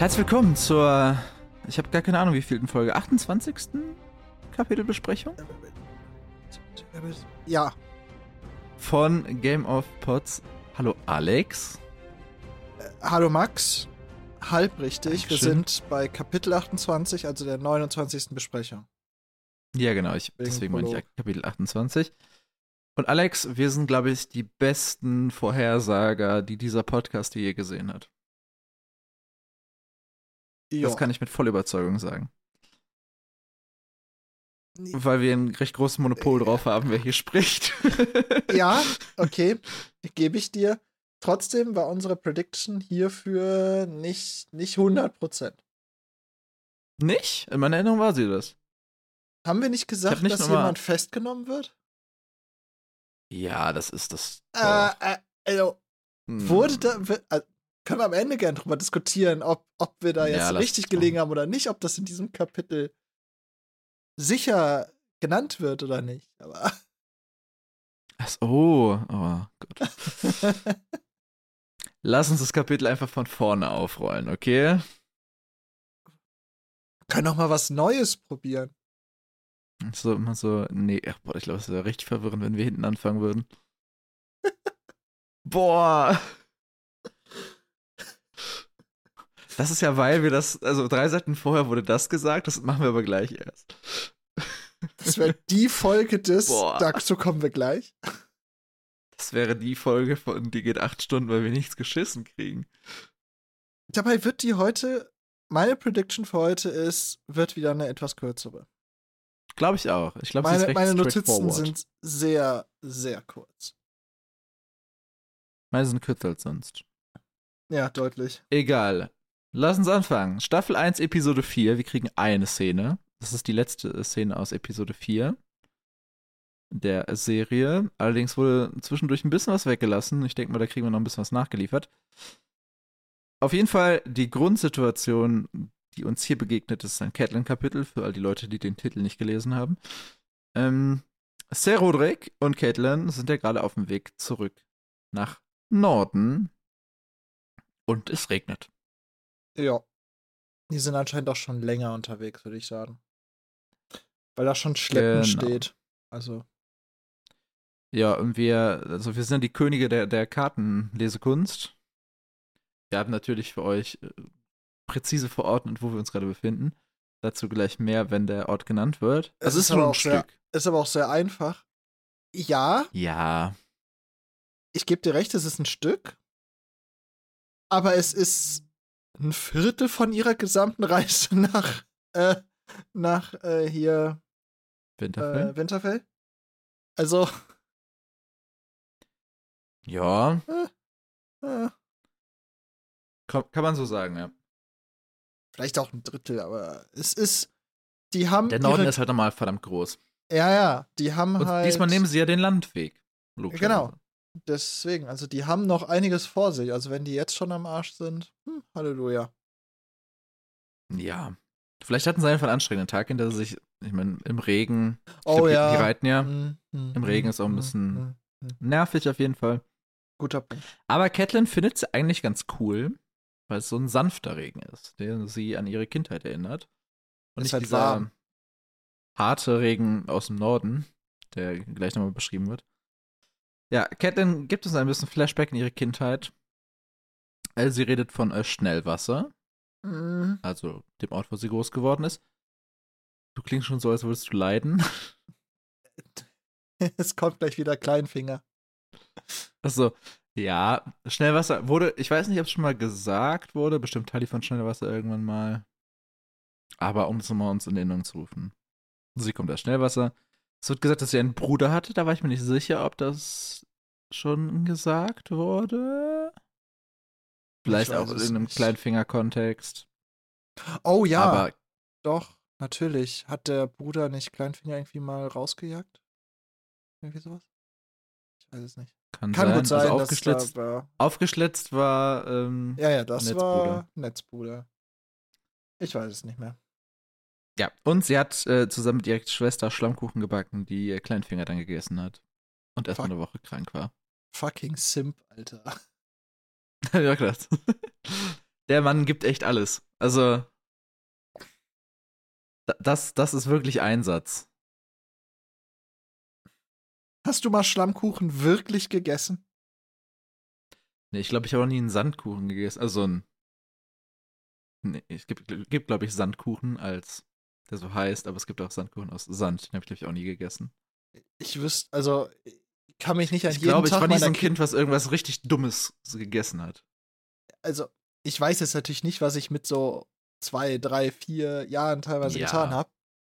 Herzlich willkommen zur, ich habe gar keine Ahnung, wie vielten Folge, 28. Kapitelbesprechung Ja, von Game of Pots. Hallo Alex. hallo Max. Halb richtig. Wir sind bei Kapitel 28, also der 29. Besprechung. Ja, genau, ich, Wegen deswegen meine ich. Kapitel 28. Und Alex, wir sind, glaube ich, die besten Vorhersager, die dieser Podcast je gesehen hat. Ja. Das kann ich mit voller Überzeugung sagen. Weil wir ein recht großes Monopol drauf haben, wer hier spricht. ja, okay, gebe ich dir. Trotzdem war unsere Prediction hierfür nicht, nicht 100%. Nicht? In meiner Erinnerung war sie das. Haben wir nicht gesagt, nicht dass jemand festgenommen wird? Ja, das ist das. Äh, äh, also, Hm. wurde da. äh, können wir am Ende gern drüber diskutieren, ob, ob wir da Ja, jetzt lass richtig gelegen haben oder nicht, ob das in diesem Kapitel sicher genannt wird oder nicht. Aber. Ach oh, oh Gott. Lass uns das Kapitel einfach von vorne aufrollen, okay? können auch mal was Neues probieren. So immer so, nee, ach, boah, ich glaube, es wäre richtig verwirrend, wenn wir hinten anfangen würden. Boah. Das ist ja, weil wir das, also drei Seiten vorher wurde das gesagt, das machen wir aber gleich erst. Das wäre die Folge des. Boah. Dazu kommen wir gleich. Das wäre die Folge von, die geht acht Stunden, weil wir nichts geschissen kriegen. Dabei wird die heute. Meine Prediction für heute ist, wird wieder eine etwas kürzere. Glaube ich auch. Ich glaube, Meine, meine Notizen sind sehr, sehr kurz. Meine sind kürzer als sonst. Ja, deutlich. Egal. Lass uns anfangen. Staffel 1, Episode 4. Wir kriegen eine Szene. Das ist die letzte Szene aus Episode 4 der Serie. Allerdings wurde zwischendurch ein bisschen was weggelassen. Ich denke mal, da kriegen wir noch ein bisschen was nachgeliefert. Auf jeden Fall die Grundsituation, die uns hier begegnet, ist ein Catelyn-Kapitel für all die Leute, die den Titel nicht gelesen haben. Ähm, Ser Roderick und Catelyn sind ja gerade auf dem Weg zurück nach Norden. Und es regnet. Ja. Die sind anscheinend auch schon länger unterwegs, würde ich sagen. Weil da schon Schleppen Genau. steht. Also. Ja, und wir, also wir sind die Könige der, der Kartenlesekunst. Wir haben natürlich für euch äh, präzise verordnet, wo wir uns gerade befinden. Dazu gleich mehr, wenn der Ort genannt wird. Es Es ist ist aber nur ein auch sehr- Stück. Ist aber auch sehr einfach. Ja, Ja, ich gebe dir recht, es ist ein Stück. Aber es ist ein Viertel von ihrer gesamten Reise nach, äh, nach äh, hier Winterfell. äh, Winterfell. Also, ja, äh, kann, kann man so sagen, ja. vielleicht auch ein Drittel, aber es ist. Die haben. Der Norden ihre, ist halt nochmal verdammt groß. Ja, ja, die haben Und halt. diesmal nehmen sie ja den Landweg. logischerweise. Genau. Deswegen, also die haben noch einiges vor sich. Also wenn die jetzt schon am Arsch sind, hm, Halleluja. Ja. Vielleicht hatten sie einfach einen anstrengenden Tag, hinter sich, ich meine, im Regen. Oh glaub, die- ja. Die reiten ja. Hm, hm, Im Regen hm, ist auch ein hm, bisschen- hm. Nervig auf jeden Fall. Guter Punkt. Aber Catelyn findet sie eigentlich ganz cool, weil es so ein sanfter Regen ist, der sie an ihre Kindheit erinnert. Und Ist nicht halt dieser warm. harte Regen aus dem Norden, der gleich nochmal beschrieben wird. Ja, Catelyn gibt uns ein bisschen Flashback in ihre Kindheit. Äh, Sie redet von äh, Schnellwasser, Hm, also dem Ort, wo sie groß geworden ist. Du klingst schon so, als würdest du leiden. es kommt gleich wieder Kleinfinger. Also, ja, Schnellwasser wurde, ich weiß nicht, ob es schon mal gesagt wurde, bestimmt Teil von Schnellwasser irgendwann mal. Aber um es nochmal uns in Erinnerung zu rufen. Sie kommt aus Schnellwasser. Es wird gesagt, dass sie einen Bruder hatte, da war ich mir nicht sicher, ob das schon gesagt wurde. Vielleicht auch in einem nicht. Kleinfinger-Kontext. Oh ja, Aber doch, natürlich. Hat der Bruder nicht Kleinfinger irgendwie mal rausgejagt? Irgendwie sowas? Ich weiß es nicht. kann, Kann sein. gut sein, also dass aufgeschlitzt, da war. aufgeschlitzt war, ähm, Ja, ja, das Netzbruder. war Netzbruder. Ich weiß es nicht mehr. Ja, und sie hat äh, zusammen mit ihrer Schwester Schlammkuchen gebacken, die äh, Kleinfinger dann gegessen hat. Und erstmal eine Woche krank war. Fucking Simp, Alter. ja, klar. Der Mann gibt echt alles. Also, das, das ist wirklich Einsatz. Hast du mal Schlammkuchen wirklich gegessen? Nee, ich glaube, ich habe auch nie einen Sandkuchen gegessen. Also ein. Nee, es gibt, gibt glaube ich, Sandkuchen als der so heißt, aber es gibt auch Sandkuchen aus Sand. Den habe ich, glaube ich, auch nie gegessen. Ich wüsste, also kann mich nicht an ich jeden glaube, ich Tag war nie so ein Kind, was irgendwas richtig Dummes gegessen hat. also ich weiß jetzt natürlich nicht, was ich mit so zwei, drei, vier Jahren teilweise Ja. getan habe.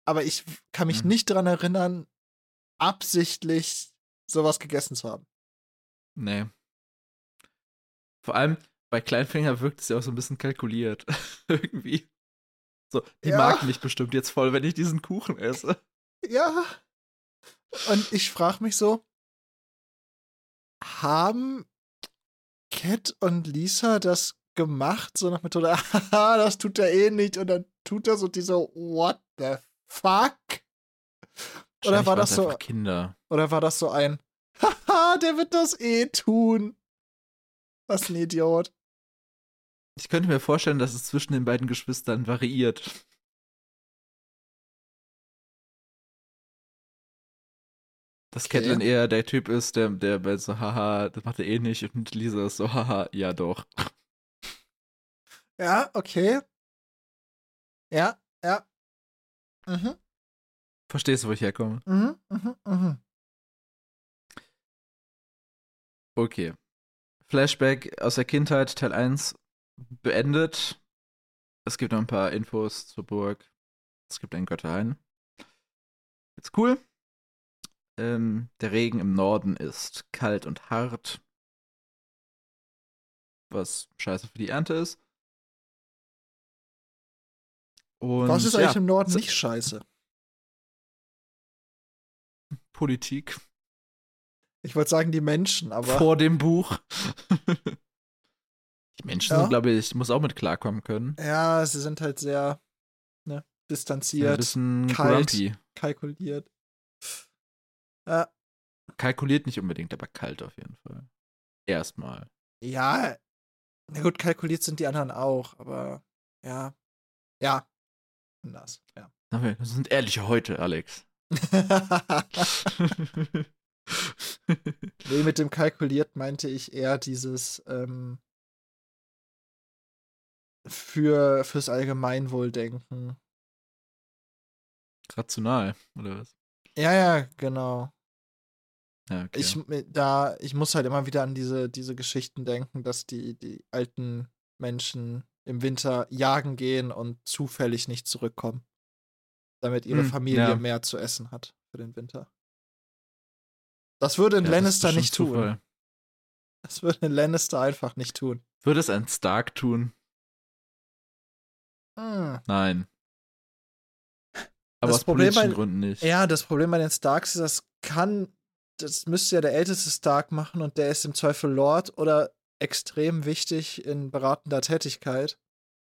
Aber ich kann mich Mhm. nicht dran erinnern, absichtlich sowas gegessen zu haben. Nee. Vor allem bei Kleinfinger wirkt es ja auch so ein bisschen kalkuliert. Irgendwie. So, die Ja. mag mich bestimmt jetzt voll, wenn ich diesen Kuchen esse. Ja. Und ich frage mich so, haben Cat und Lisa das gemacht, so nach Methode, haha, das tut er eh nicht, und dann tut er so diese, what the fuck? Oder war das so, Kinder. oder war das so ein, haha, der wird das eh tun? Was ein Idiot. Ich könnte mir vorstellen, dass es zwischen den beiden Geschwistern variiert. Dass Okay. Catelyn eher der Typ ist, der, der bei so, haha, das macht er eh nicht, und Lisa ist so, haha, ja doch. Ja, okay. Ja, ja. Mhm, Verstehst du, wo ich herkomme? mhm, mhm, mhm. Okay. Flashback aus der Kindheit, Teil 1 beendet. Es gibt noch ein paar Infos zur Burg. Es gibt einen Götterhain. Ist cool. Ähm, der Regen im Norden ist kalt und hart. Was scheiße für die Ernte ist. Und Was ist ja, eigentlich im Norden nicht scheiße? Politik Ich wollte sagen, die Menschen, aber. vor dem Buch. die Menschen Ja. sind, glaube ich, muss auch mit klarkommen können. Ja, sie sind halt sehr ne, Sind ein distanziert, bisschen kalt. grumpy. kalkuliert. Ja, Kalkuliert nicht unbedingt, aber kalt auf jeden Fall. Erstmal. ja, na gut, kalkuliert sind die anderen auch, aber ja, ja, anders, ja. Das sind ehrliche heute, Alex. nee, mit dem kalkuliert meinte ich eher dieses ähm, für fürs Allgemeinwohl denken. Rational, oder was? Ja, ja, genau. Ja, okay. Ich, da, ich muss halt immer wieder an diese, diese Geschichten denken, dass die, die alten Menschen im Winter jagen gehen und zufällig nicht zurückkommen. Damit ihre Hm, Familie ja. mehr zu essen hat für den Winter. Das würde ein Ja, Lannister nicht tun. Zufall. Das würde ein Lannister einfach nicht tun. Würde es ein Stark tun? Hm. Nein. Aber Das aus Problem politischen bei- Gründen nicht. Ja, das Problem bei den Starks ist, das kann, das müsste ja der älteste Stark machen und der ist im Zweifel Lord oder extrem wichtig in beratender Tätigkeit.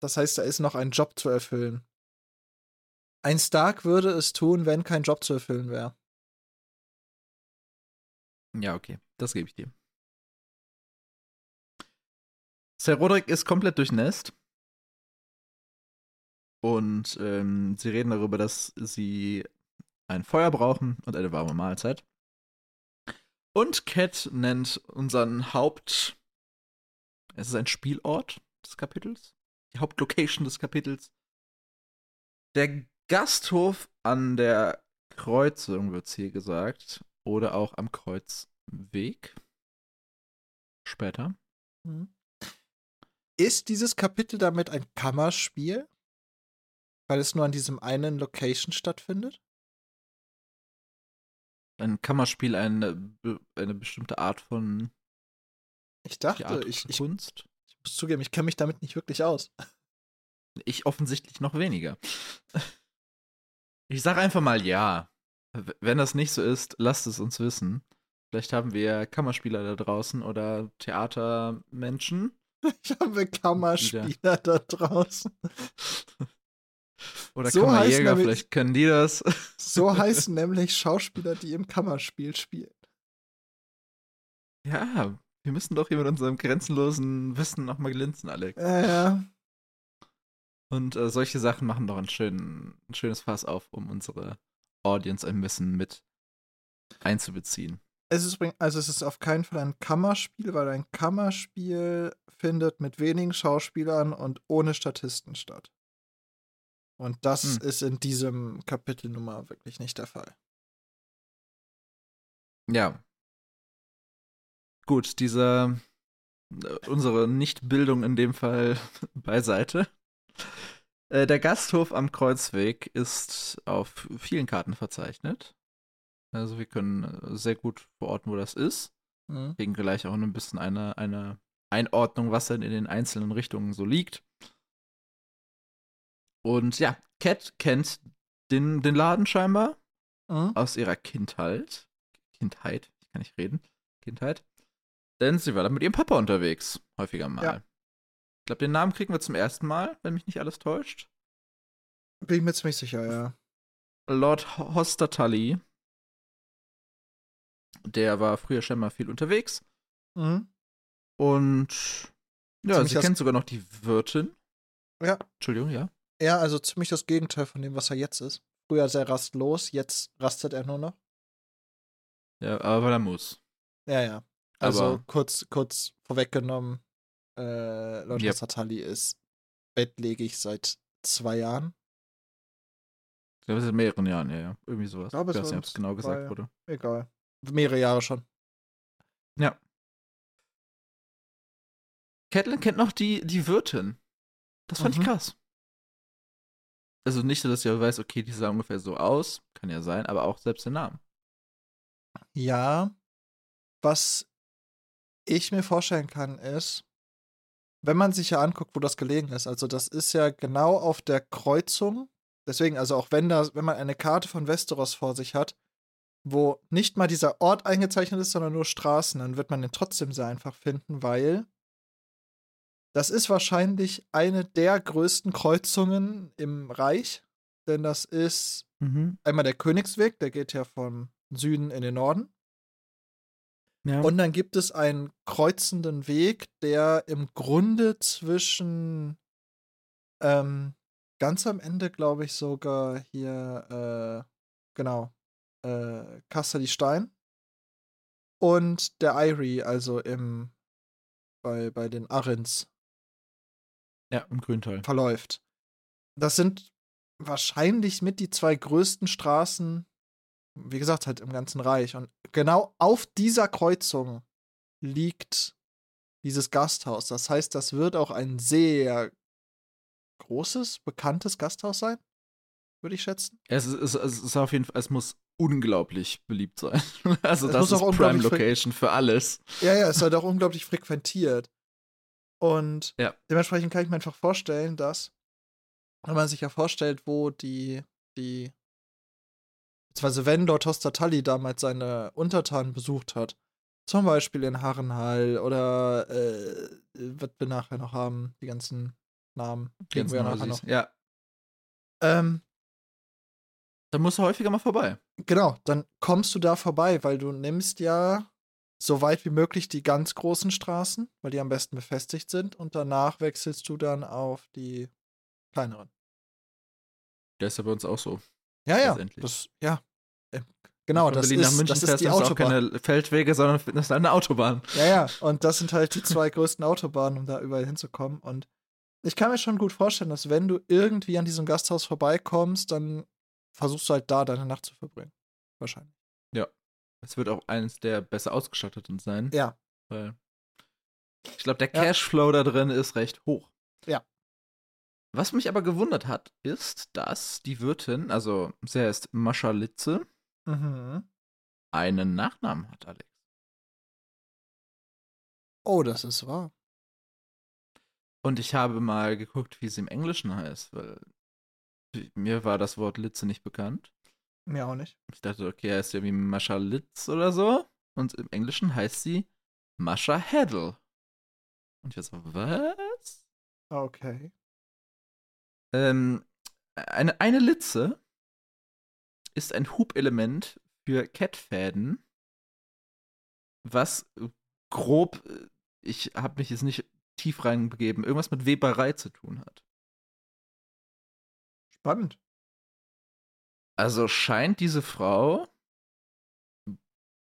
Das heißt, da ist noch ein Job zu erfüllen. Ein Stark würde es tun, wenn kein Job zu erfüllen wäre. Ja, okay. Das gebe ich dir. Sir Roderick ist komplett durchnässt. Und ähm, sie reden darüber, dass sie ein Feuer brauchen und eine warme Mahlzeit. Und Cat nennt unseren Haupt. Es ist ein Spielort des Kapitels. Die Hauptlocation des Kapitels. Der Gasthof an der Kreuzung wird hier gesagt. Oder auch am Kreuzweg. Später. Mhm. Ist dieses Kapitel damit ein Kammerspiel? Weil es nur an diesem einen Location stattfindet? Ein Kammerspiel eine, eine bestimmte Art von Ich dachte, Theater ich, ich, Kunst. ich muss zugeben, ich kenne mich damit nicht wirklich aus. Ich offensichtlich noch weniger. Ich sag einfach mal ja. Wenn das nicht so ist, lasst es uns wissen. Vielleicht haben wir Kammerspieler da draußen oder Theatermenschen. Ich habe Kammerspieler da draußen. Oder So Kammerjäger, nämlich- vielleicht können die das. So heißen nämlich Schauspieler, die im Kammerspiel spielen. Ja, wir müssen doch hier mit unserem grenzenlosen Wissen nochmal glänzen, Alex. Äh, ja. Und äh, solche Sachen machen doch ein, schön, ein schönes Fass auf, um unsere Audience ein bisschen mit einzubeziehen. Es ist, also es ist auf keinen Fall ein Kammerspiel, weil ein Kammerspiel findet mit wenigen Schauspielern und ohne Statisten statt. Und das hm. ist in diesem Kapitel Nummer wirklich nicht der Fall. Ja. Gut, diese äh, unsere Nichtbildung in dem Fall beiseite. Äh, der Gasthof am Kreuzweg ist auf vielen Karten verzeichnet. Also wir können äh, sehr gut verorten, wo das ist. Mhm. Kriegen gleich auch ein bisschen eine, eine Einordnung, was denn in den einzelnen Richtungen so liegt. Und ja, Cat kennt den, den Laden scheinbar mhm. aus ihrer Kindheit. Kindheit, ich kann nicht reden. Kindheit. Denn sie war da mit ihrem Papa unterwegs, häufiger mal. Ja. Ich glaube, den Namen kriegen wir zum ersten Mal, wenn mich nicht alles täuscht. Bin ich mir ziemlich sicher, ja. Lord Hostertully. Der war früher schon mal viel unterwegs. Mhm. Und ja, ziemlich sie kennt sogar noch die Wirtin. Ja. Entschuldigung, ja. Ja, also ziemlich das Gegenteil von dem, was er jetzt ist. Früher sehr rastlos, jetzt rastet er nur noch. Ja, aber weil er muss. Ja, ja. Also aber kurz, kurz vorweggenommen, äh, Lord yep. Satali ist bettlägig seit zwei Jahren. Ich glaube, seit mehreren Jahren, ja, ja. Irgendwie sowas. Ich, glaube, ich weiß nicht, ob es genau gesagt wurde. Egal. Mehrere Jahre schon. Ja. Catelyn kennt noch die, die Wirtin. Das fand mhm. ich krass. Also nicht so, dass sie weiß, okay, die sah ungefähr so aus. Kann ja sein, aber auch selbst den Namen. Ja. Was ich mir vorstellen kann, ist, wenn man sich ja anguckt, wo das gelegen ist, also das ist ja genau auf der Kreuzung. Deswegen, also auch wenn da, wenn man eine Karte von Westeros vor sich hat, wo nicht mal dieser Ort eingezeichnet ist, sondern nur Straßen, dann wird man den trotzdem sehr einfach finden, weil das ist wahrscheinlich eine der größten Kreuzungen im Reich, denn das ist mhm. einmal der Königsweg, der geht ja vom Süden in den Norden. Ja. Und dann gibt es einen kreuzenden Weg, der im Grunde zwischen ähm, ganz am Ende, glaube ich, sogar hier, äh, genau, äh, Casterly Stein und der Irie, also im bei, bei den Arrens. Ja, im Grüntal. Verläuft. Das sind wahrscheinlich mit die zwei größten Straßen wie gesagt, halt im ganzen Reich. Und genau auf dieser Kreuzung liegt dieses Gasthaus. Das heißt, das wird auch ein sehr großes, bekanntes Gasthaus sein, würde ich schätzen. Es ist, es ist auf jeden Fall, es muss unglaublich beliebt sein. Also es das ist Prime Location für alles. Ja, ja, es wird auch unglaublich frequentiert. Und ja. dementsprechend kann ich mir einfach vorstellen, dass, wenn man sich ja vorstellt, wo die, die beziehungsweise wenn dort Tostatali damals seine Untertanen besucht hat, zum Beispiel in Harrenhall oder äh, was wir nachher noch haben, die ganzen Namen. Die ganzen wir nachher noch. Ja. Ähm, dann musst du häufiger mal vorbei. Genau, dann kommst du da vorbei, weil du nimmst ja so weit wie möglich die ganz großen Straßen, weil die am besten befestigt sind, und danach wechselst du dann auf die kleineren. Der ist ja bei uns auch so. Ja, ja. Das, ja. Ähm, genau, das Berlin ist, nach München das ist die Autobahn. Auch keine Feldwege, sondern das ist eine Autobahn. Ja, ja. Und das sind halt die zwei größten Autobahnen, um da überall hinzukommen. Und ich kann mir schon gut vorstellen, dass wenn du irgendwie an diesem Gasthaus vorbeikommst, dann versuchst du halt da deine Nacht zu verbringen. Wahrscheinlich. Ja. Es wird auch eines der besser ausgestatteten sein. Ja. Weil ich glaube, der Cashflow ja. da drin ist recht hoch. Ja. Was mich aber gewundert hat, ist, dass die Wirtin, also sie heißt Mascha Litze, mhm. einen Nachnamen hat, Alex. Oh, das ist wahr. Und ich habe mal geguckt, wie sie im Englischen heißt, weil mir war das Wort Litze nicht bekannt. Mir auch nicht. Ich dachte, okay, er ist ja wie Mascha Litz oder so. Und im Englischen heißt sie Mascha Heddle. Und ich war so, was? Okay. Ähm, eine, eine Litze ist ein Hubelement für Kettfäden, was grob, ich habe mich jetzt nicht tief reinbegeben, irgendwas mit Weberei zu tun hat. Spannend. Also scheint diese Frau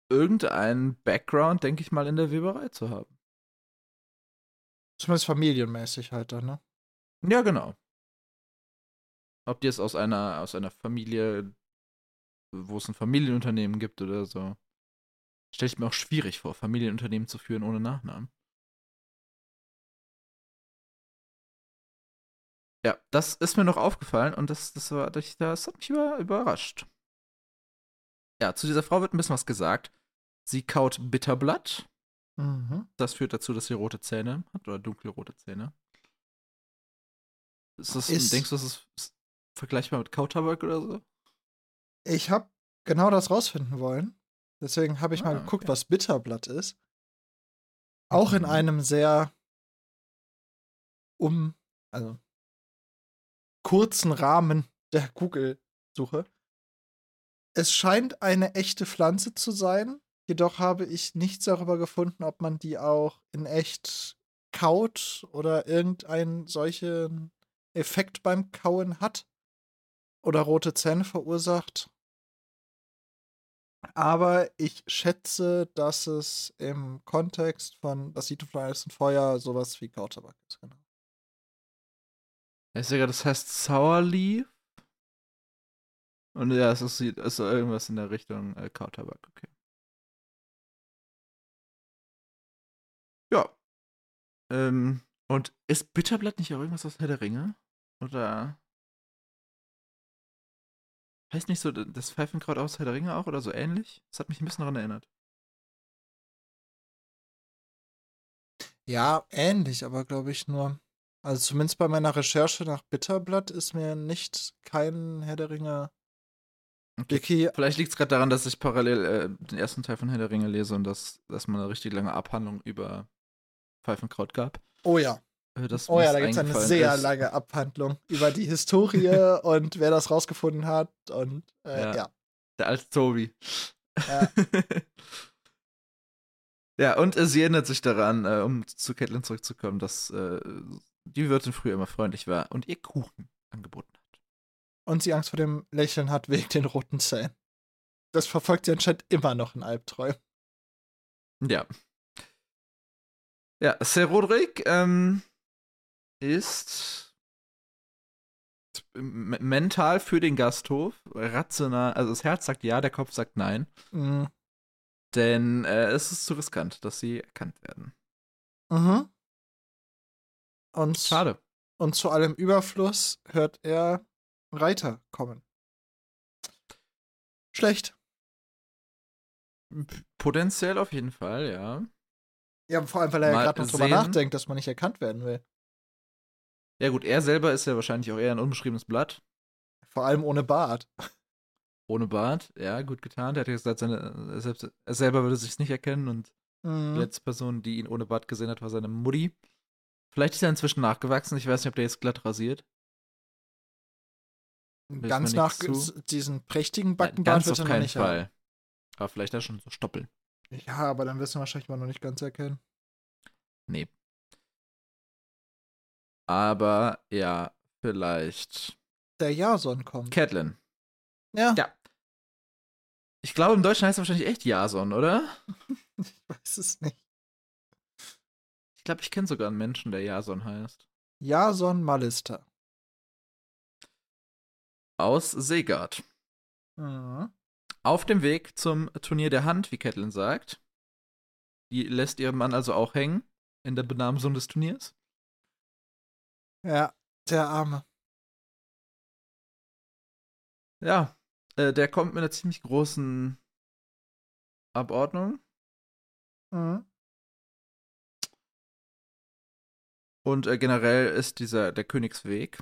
irgendeinen Background, denke ich mal, in der Weberei zu haben. Zumindest familienmäßig halt dann, ne? Ja, genau. Ob die es aus einer, aus einer Familie, wo es ein Familienunternehmen gibt oder so. Stelle ich mir auch schwierig vor, Familienunternehmen zu führen ohne Nachnamen. Ja, das ist mir noch aufgefallen und das, das, war, das, hat mich über, überrascht. Ja, zu dieser Frau wird ein bisschen was gesagt. Sie kaut Bitterblatt. Mhm. Das führt dazu, dass sie rote Zähne hat oder dunkelrote Zähne. Ist das, Ist- denkst du, das ist, ist vergleichbar mit Kautabak oder so? Ich habe genau das rausfinden wollen. Deswegen habe ich mal Ah, geguckt, okay. was Bitterblatt ist. Auch in Mhm. einem sehr um, also kurzen Rahmen der Google-Suche. Es scheint eine echte Pflanze zu sein, jedoch habe ich nichts darüber gefunden, ob man die auch in echt kaut oder irgendeinen solchen Effekt beim Kauen hat oder rote Zähne verursacht. Aber ich schätze, dass es im Kontext von Das Fleisch und Feuer sowas wie Kautabak ist. Genau. Ich sehe gerade, das heißt Sour Leaf. Und ja, es ist, ist irgendwas in der Richtung äh, Kautabak, okay. Ja. Ähm, und ist Bitterblatt nicht auch irgendwas aus Herr der Ringe? Oder. Heißt nicht so das Pfeifenkraut aus Herr der Ringe auch oder so ähnlich? Das hat mich ein bisschen daran erinnert. Ja, ähnlich, aber glaube ich nur. Also zumindest bei meiner Recherche nach Bitterblatt ist mir nicht kein Herr der Ringe Okay. Wiki. Vielleicht liegt es gerade daran, dass ich parallel äh, den ersten Teil von Herr der Ringe lese und dass, dass man eine richtig lange Abhandlung über Pfeifenkraut gab. Oh ja. Äh, das Oh ja, da gibt es eine sehr ist. lange Abhandlung über die Historie und wer das rausgefunden hat. Und äh, Ja. ja. Der alte Tobi. Ja. ja, und äh, sie erinnert sich daran, äh, um zu Caitlin zurückzukommen, dass äh, die Wirtin früher immer freundlich war und ihr Kuchen angeboten hat. Und sie Angst vor dem Lächeln hat wegen den roten Zähnen. Das verfolgt sie anscheinend immer noch in Albträumen. Ja. Ja, Sir Roderick ähm, ist mental für den Gasthof, rational, also das Herz sagt ja, der Kopf sagt nein, Mhm. denn äh, es ist zu riskant, dass sie erkannt werden. Mhm. Und, Schade. und zu allem Überfluss hört er Reiter kommen. Schlecht. Potenziell auf jeden Fall, ja. Ja, vor allem, weil er ja gerade noch drüber nachdenkt, dass man nicht erkannt werden will. Ja gut, er selber ist ja wahrscheinlich auch eher ein unbeschriebenes Blatt. Vor allem ohne Bart. Ohne Bart, ja, gut getan. Der hat ja gesagt, seine, er, selbst, er selber würde sich nicht erkennen und die Mhm. letzte Person, die ihn ohne Bart gesehen hat, war seine Mutti. Vielleicht ist er inzwischen nachgewachsen. Ich weiß nicht, ob der jetzt glatt rasiert. Wissen Ganz nach diesen prächtigen Nein, Backenbart ganz wird auf keinen nicht Fall. haben. Aber vielleicht da schon so Stoppeln. Ja, aber dann wirst du wahrscheinlich mal noch nicht ganz erkennen. Nee. Aber ja, vielleicht. Der Jason kommt. Catelyn. ja, Ja. Ich glaube, im Deutschen heißt er wahrscheinlich echt Jason, oder? ich weiß es nicht. Ich glaube, ich kenne sogar einen Menschen, der Jason heißt. Jason Malister. Aus Seegard. Mhm. Auf dem Weg zum Turnier der Hand, wie Catelyn sagt. Die lässt ihren Mann also auch hängen in der Benamsung des Turniers. Ja, der Arme. Ja, äh, der kommt mit einer ziemlich großen Abordnung. Mhm. Und äh, generell ist dieser, der Königsweg,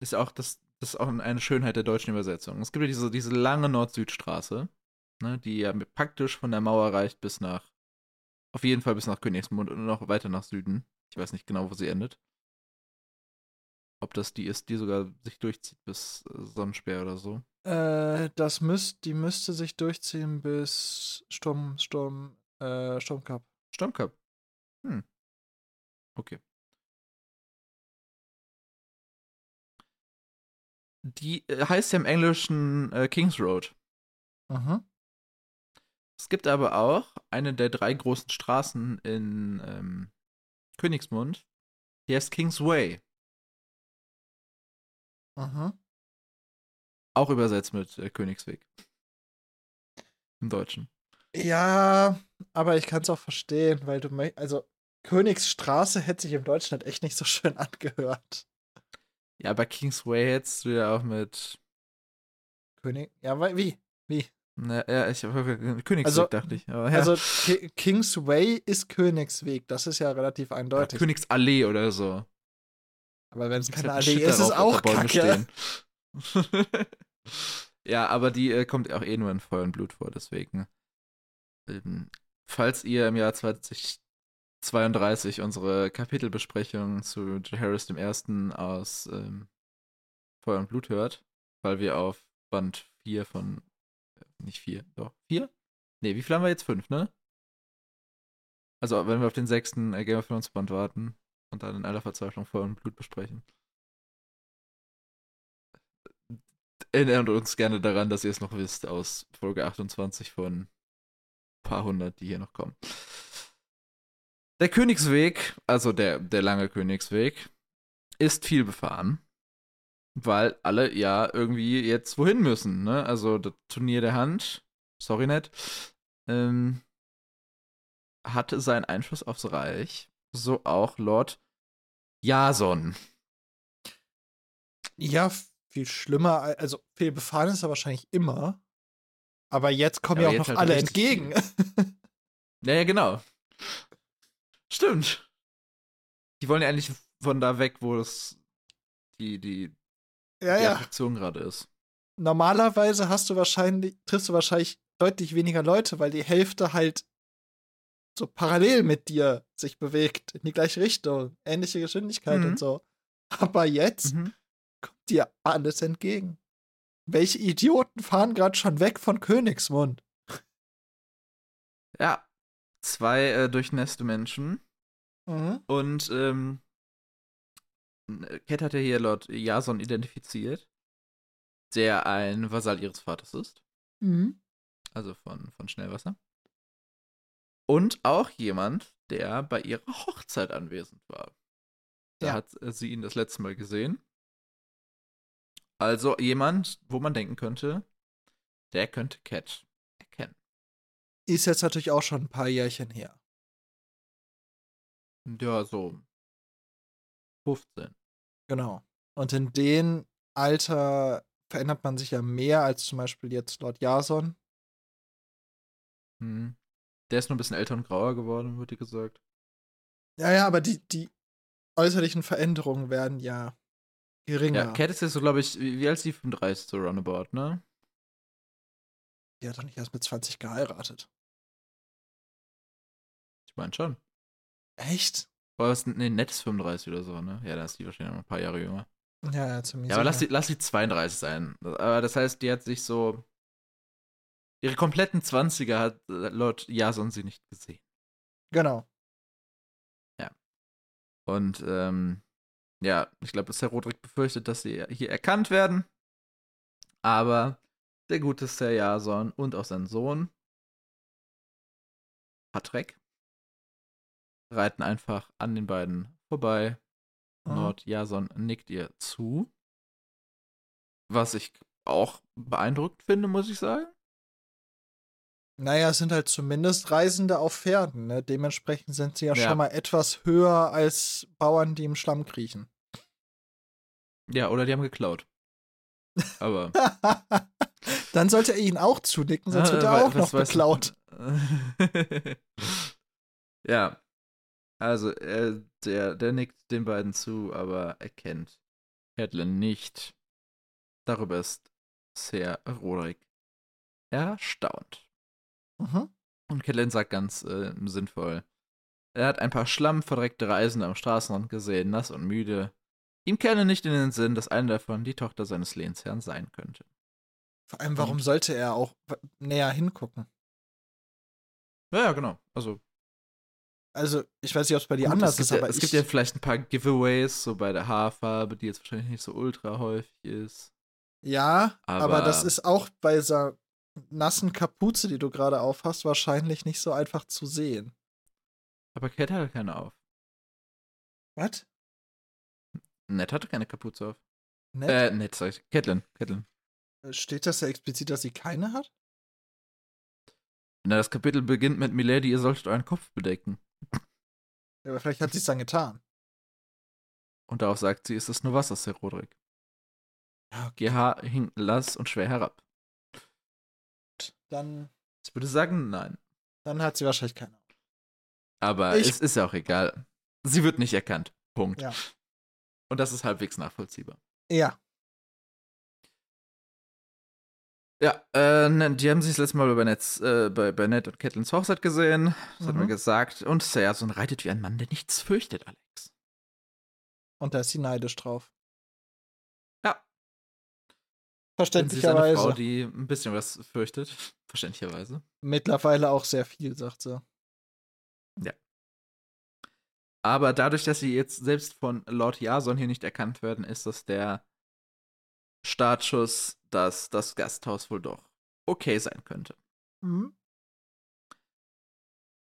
ist auch das, das ist auch eine Schönheit der deutschen Übersetzung. Es gibt ja diese, diese lange Nord-Süd-Straße, ne, die ja praktisch von der Mauer reicht bis nach, auf jeden Fall bis nach Königsmund und noch weiter nach Süden. Ich weiß nicht genau, wo sie endet. Ob das die ist, die sogar sich durchzieht bis äh, Sonnenspeer oder so. Äh, das müsst, die müsste sich durchziehen bis Sturm, Sturm, äh, Sturmkap. Sturmcup. Hm. Okay. Die äh, heißt ja im Englischen äh, Kings Road. Mhm. Es gibt aber auch eine der drei großen Straßen in ähm, Königsmund, die heißt Kingsway. Mhm. Auch übersetzt mit äh, Königsweg. Im Deutschen. Ja, aber ich kann es auch verstehen, weil du also Königsstraße hätte sich im Deutschen halt echt nicht so schön angehört. Ja, bei Kingsway hättest du ja auch mit. König, ja, wie? Wie? Na, ja, ich Königsweg Also- dachte ich. Aber, ja. Also Ki Kingsway ist Königsweg, das ist ja relativ ja, eindeutig. Königsallee oder so. aber wenn es keine halt Allee ist, ist es auch kacke. ja, aber die äh, kommt auch eh nur in Feuer und Blut vor, deswegen. Ähm, falls ihr im Jahr 2032 unsere Kapitelbesprechung zu Harris dem Ersten aus ähm, Feuer und Blut hört, weil wir auf Band 4 von äh, nicht 4, doch 4? Nee, wie viel haben wir jetzt? 5, ne? Also, wenn wir auf den sechsten äh, Game of Thrones Band warten und dann in aller Verzweiflung Feuer und Blut besprechen. Erinnert uns gerne daran, dass ihr es noch wisst aus Folge 28 von ein paar hundert, die hier noch kommen. Der Königsweg, also der, der lange Königsweg, ist viel befahren, weil alle ja irgendwie jetzt wohin müssen. Ne? Also das Turnier der Hand, sorry nett, ähm, hatte seinen Einfluss aufs Reich, so auch Lord Jason. Ja, viel schlimmer, al- also viel befahren ist er wahrscheinlich immer. Aber jetzt kommen Ja, auch noch halt alle entgegen. Ja, ja, genau. Stimmt. Die wollen ja eigentlich von da weg, wo es die, die, ja, die ja. Attraktion gerade ist. Normalerweise hast du wahrscheinlich, triffst du wahrscheinlich deutlich weniger Leute, weil die Hälfte halt so parallel mit dir sich bewegt, in die gleiche Richtung, ähnliche Geschwindigkeit Mhm. und so. Aber jetzt Mhm. kommt dir alles entgegen. Welche Idioten fahren gerade schon weg von Königsmund? Ja. Zwei äh, durchnässte Menschen. Mhm. Und ähm, Cat hat ja hier Lord Jason identifiziert, der ein Vasall ihres Vaters ist. Mhm. Also von, von Schnellwasser. Und auch jemand, der bei ihrer Hochzeit anwesend war. Da Ja. hat äh, sie ihn das letzte Mal gesehen. Also jemand, wo man denken könnte, der könnte Cat. Ist jetzt natürlich auch schon ein paar Jährchen her. Ja, so 15. Genau. Und in dem Alter verändert man sich ja mehr als zum Beispiel jetzt Lord Jason. Hm. Der ist nur ein bisschen älter und grauer geworden, wird dir gesagt. Ja, ja, aber die, die äußerlichen Veränderungen werden ja geringer. Ja, Cat ist jetzt so, glaube ich, wie wie alt ist die 35 so roundabout, ne? die hat doch nicht erst mit 20 geheiratet. Ich meine schon. Echt? Oder was, nee, nettes 35 oder so, ne? Ja, da ist die wahrscheinlich noch ein paar Jahre jünger. Ja, ja, ziemlich Ja, aber lass sie, lass sie 32 sein. Aber das heißt, die hat sich so. Ihre kompletten 20er hat äh, Lord Jason sie nicht gesehen. Genau. Und, ähm, ja, ich glaube, Sir Roderick befürchtet, dass sie hier erkannt werden. Aber der gute Sir Jason und auch sein Sohn, Patrick, reiten einfach an den beiden vorbei. Mhm. Lord Jason nickt ihr zu. Was ich auch beeindruckt finde, muss ich sagen. Naja, es sind halt zumindest Reisende auf Pferden. Ne? Dementsprechend sind sie ja, Ja. schon mal etwas höher als Bauern, die im Schlamm kriechen. Ja, oder die haben geklaut. Aber. Dann sollte er ihnen auch zunicken, sonst wird Äh, er wa- auch noch beklaut. ja. Also, äh, der, der nickt den beiden zu, aber erkennt Catelyn nicht. Darüber ist Sir Roderick erstaunt. Mhm. Und Catelyn sagt ganz äh, sinnvoll: Er hat ein paar schlammverdreckte Reisende am Straßenrand gesehen, nass und müde. Ihm käme nicht in den Sinn, dass eine davon die Tochter seines Lehnsherrn sein könnte. Vor allem, warum Und- sollte er auch näher hingucken? Ja, ja, genau. Also, Also, ich weiß nicht, ob es bei dir Gut, anders ist, ja, aber es gibt ja vielleicht ein paar Giveaways, so bei der Haarfarbe, die jetzt wahrscheinlich nicht so ultra häufig ist. Ja, aber, Aber- das ist auch bei dieser nassen Kapuze, die du gerade aufhast, wahrscheinlich nicht so einfach zu sehen. Aber Cat hatte keine auf. Was? Ned hatte keine Kapuze auf. Nett? Äh, Ned, sag ich. Catelyn. Catelyn. Steht das ja explizit, dass sie keine hat? Na, das Kapitel beginnt mit Milady, ihr solltet euren Kopf bedecken. Ja, aber vielleicht hat sie es dann getan. Und darauf sagt sie, es ist nur Wasser, Sir Roderick. Ja, Ihr Haar hing lass und schwer herab. Dann, Ich würde sagen, nein. dann hat sie wahrscheinlich keine. Aber Ich- es ist ja auch egal. Sie wird nicht erkannt. Punkt. Ja. Und das ist halbwegs nachvollziehbar. Ja. Ja, äh, ne, die haben sich das letzte Mal bei, Netz, äh, bei, bei Ned und Catelyn's Hochzeit gesehen. Das hat Mhm. man gesagt. Und Sarson reitet wie ein Mann, der nichts fürchtet, Alex. Und da ist sie neidisch drauf. Ja. Denn sie ist eine Verständlicherweise. Frau, die ein bisschen was fürchtet. Verständlicherweise. Mittlerweile auch sehr viel, sagt sie. Aber dadurch, dass sie jetzt selbst von Lord Jason hier nicht erkannt werden, ist das der Startschuss, dass das Gasthaus wohl doch okay sein könnte. Mhm.